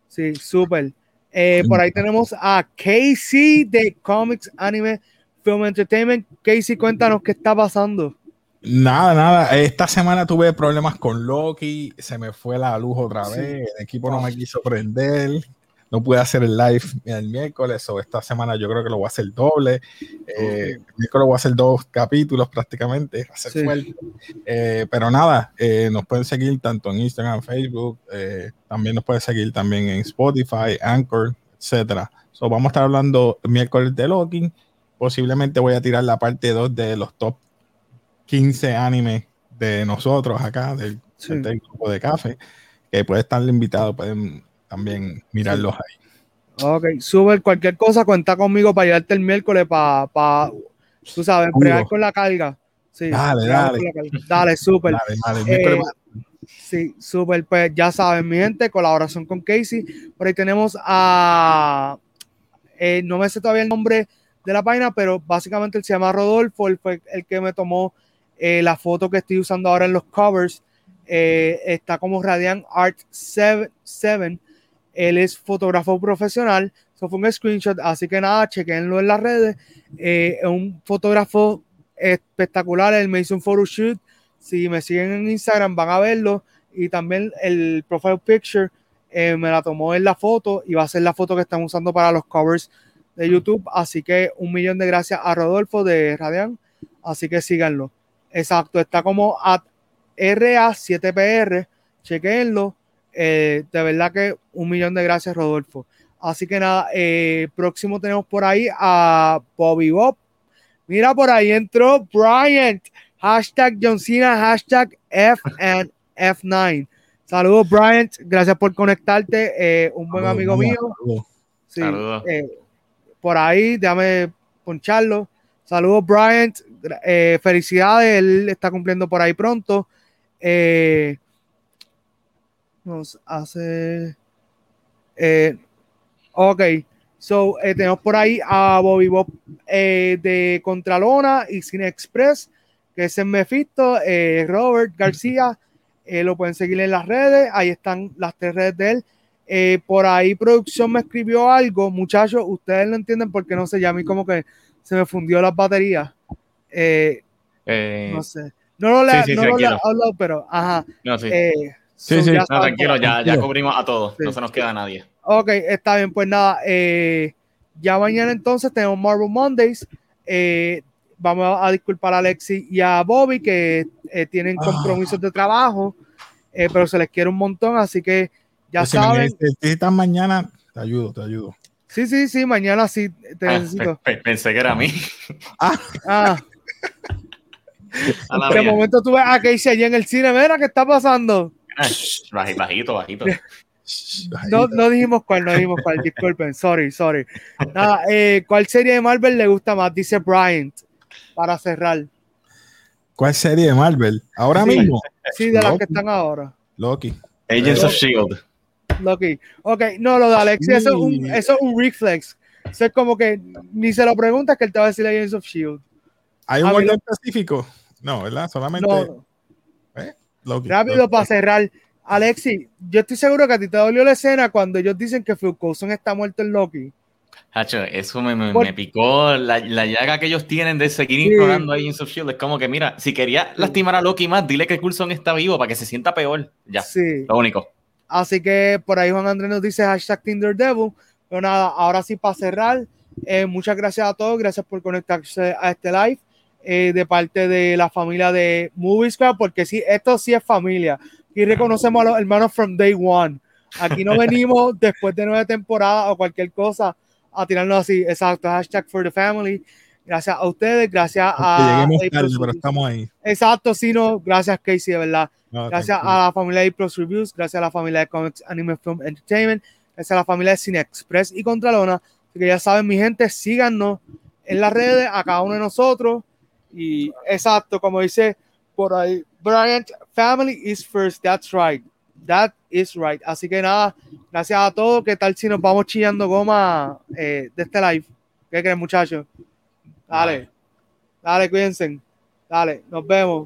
Sí, súper. Eh, por ahí tenemos a Casey de Comics Anime Film Entertainment. Casey, cuéntanos qué está pasando. Nada, nada. Esta semana tuve problemas con Loki, se me fue la luz otra vez, el equipo no me quiso prender no pude hacer el live el miércoles o esta semana yo creo que lo voy a hacer doble. Eh, el miércoles voy a hacer dos capítulos prácticamente, eh, pero nada, eh, nos pueden seguir tanto en Instagram, Facebook, también nos pueden seguir también en Spotify, Anchor, etcétera. So, vamos a estar hablando miércoles de Loki. Posiblemente voy a tirar la parte 2 de los top 15 animes de nosotros acá, del, del grupo de café, que puede estar invitado, pueden también mirarlos ahí. Ok, sube cualquier cosa, cuenta conmigo para llevarte el miércoles para, para tú sabes, emplear con la carga. Sí, dale, dale. Dale, súper. Eh, sí, súper. Pues ya saben, mi gente, colaboración con Casey. Por ahí tenemos a. Eh, no me sé todavía el nombre de la página, pero básicamente él se llama Rodolfo. Él fue el que me tomó eh, la foto que estoy usando ahora en los covers. está como Radiant Art 7 él es fotógrafo profesional. Eso fue un screenshot. Así que nada, chequenlo en las redes. Eh, es un fotógrafo espectacular. Él me hizo un photoshoot. Si me siguen en Instagram van a verlo. Y también el profile picture eh, me la tomó en la foto y va a ser la foto que están usando para los covers de YouTube. Así que un millón de gracias a Rodolfo de Radian. Así que síganlo. Exacto, está como at RA7PR. Chequenlo. Eh, de verdad que un millón de gracias, Rodolfo. Así que nada, eh, próximo tenemos por ahí a Bobby Bob. Mira, por ahí entró Bryant. Hashtag John Cena, hashtag F and F9. Saludos, Bryant. Gracias por conectarte. Eh, un buen amigo mío. Saludos. por ahí, déjame poncharlo. Saludos, Bryant. felicidades. Él está cumpliendo por ahí pronto. Eh, nos hace. Eh, ok, so eh, tenemos por ahí a Bobby Bob eh, de Contralona y Cine Express, que es en Mephisto, Robert García. lo pueden seguir en las redes, ahí están las tres redes de él. por ahí producción me escribió algo, muchachos, ustedes lo entienden porque no sé, ya a mí como que se me fundió las baterías. no sé. No lo no lo leo, pero ajá. No, sí. Sí, sí, tranquilo, ya, ya, cubrimos a todos, no se nos queda nadie. Ok, está bien, pues nada, eh, ya mañana entonces tenemos Marvel Mondays. Eh, vamos a, disculpar a Alexi y a Bobby que eh, tienen ah. compromisos de trabajo, pero se les quiere un montón, así que ya pues saben. Si necesitan mañana, te ayudo, te ayudo. Sí, sí, sí, mañana sí te ah, necesito. Pensé que era a mí. Ah. ah. <laughs> De momento tú ves a Casey allí en el cine, mira qué está pasando. Bajito, bajito. No, no dijimos cuál, no dijimos cuál, disculpen, sorry, sorry. <laughs> Nada, eh, ¿cuál serie de Marvel le gusta más? Dice Bryant, para cerrar. ¿Cuál serie de Marvel? ¿Ahora mismo? Sí, de las que están ahora. Loki. Agents of S.H.I.E.L.D. Loki. Ok, no, lo de Alexi, eso, es un, eso es un reflex. Eso es como que ni se lo preguntas que él te va a decir Agents of S.H.I.E.L.D. ¿Hay un orden específico? No, ¿verdad? Solamente... No, Rápido para cerrar. Alexi, yo estoy seguro que a ti te dolió la escena cuando ellos dicen que Phil Coulson está muerto en Loki. Hacho, eso me, picó la, llaga que ellos tienen de seguir ignorando ahí en Shield. Es como que, mira, si quería lastimar a Loki más, dile que Coulson está vivo para que se sienta peor. Ya, sí. lo único. Así que por ahí Juan Andrés nos dice hashtag Tinder Devil. Pero nada, ahora sí para cerrar, eh, muchas gracias a todos, gracias por conectarse a este live. Eh, de parte de la familia de Movie Squad, porque sí, esto sí es familia. Y reconocemos a los hermanos from day one. Aquí no <laughs> venimos después de nueve temporadas o cualquier cosa a tirarnos así. Exacto, hashtag for the family. Gracias a ustedes, gracias a. pero estamos ahí. Exacto, sí, no, gracias Casey, de verdad. gracias a la familia de Plus Reviews, gracias a la familia de Comics Anime Film Entertainment, gracias a la familia de Cine Express y Contralona. Así que ya saben, mi gente, síganos en las redes, a cada uno de nosotros Y exacto, como dice por ahí, Bryant, family is first, that's right. That is right. Así que nada, gracias a todos. ¿Qué tal si nos vamos chillando goma eh, de este live? ¿Qué creen, muchachos? Dale, dale, cuídense. Dale, nos vemos.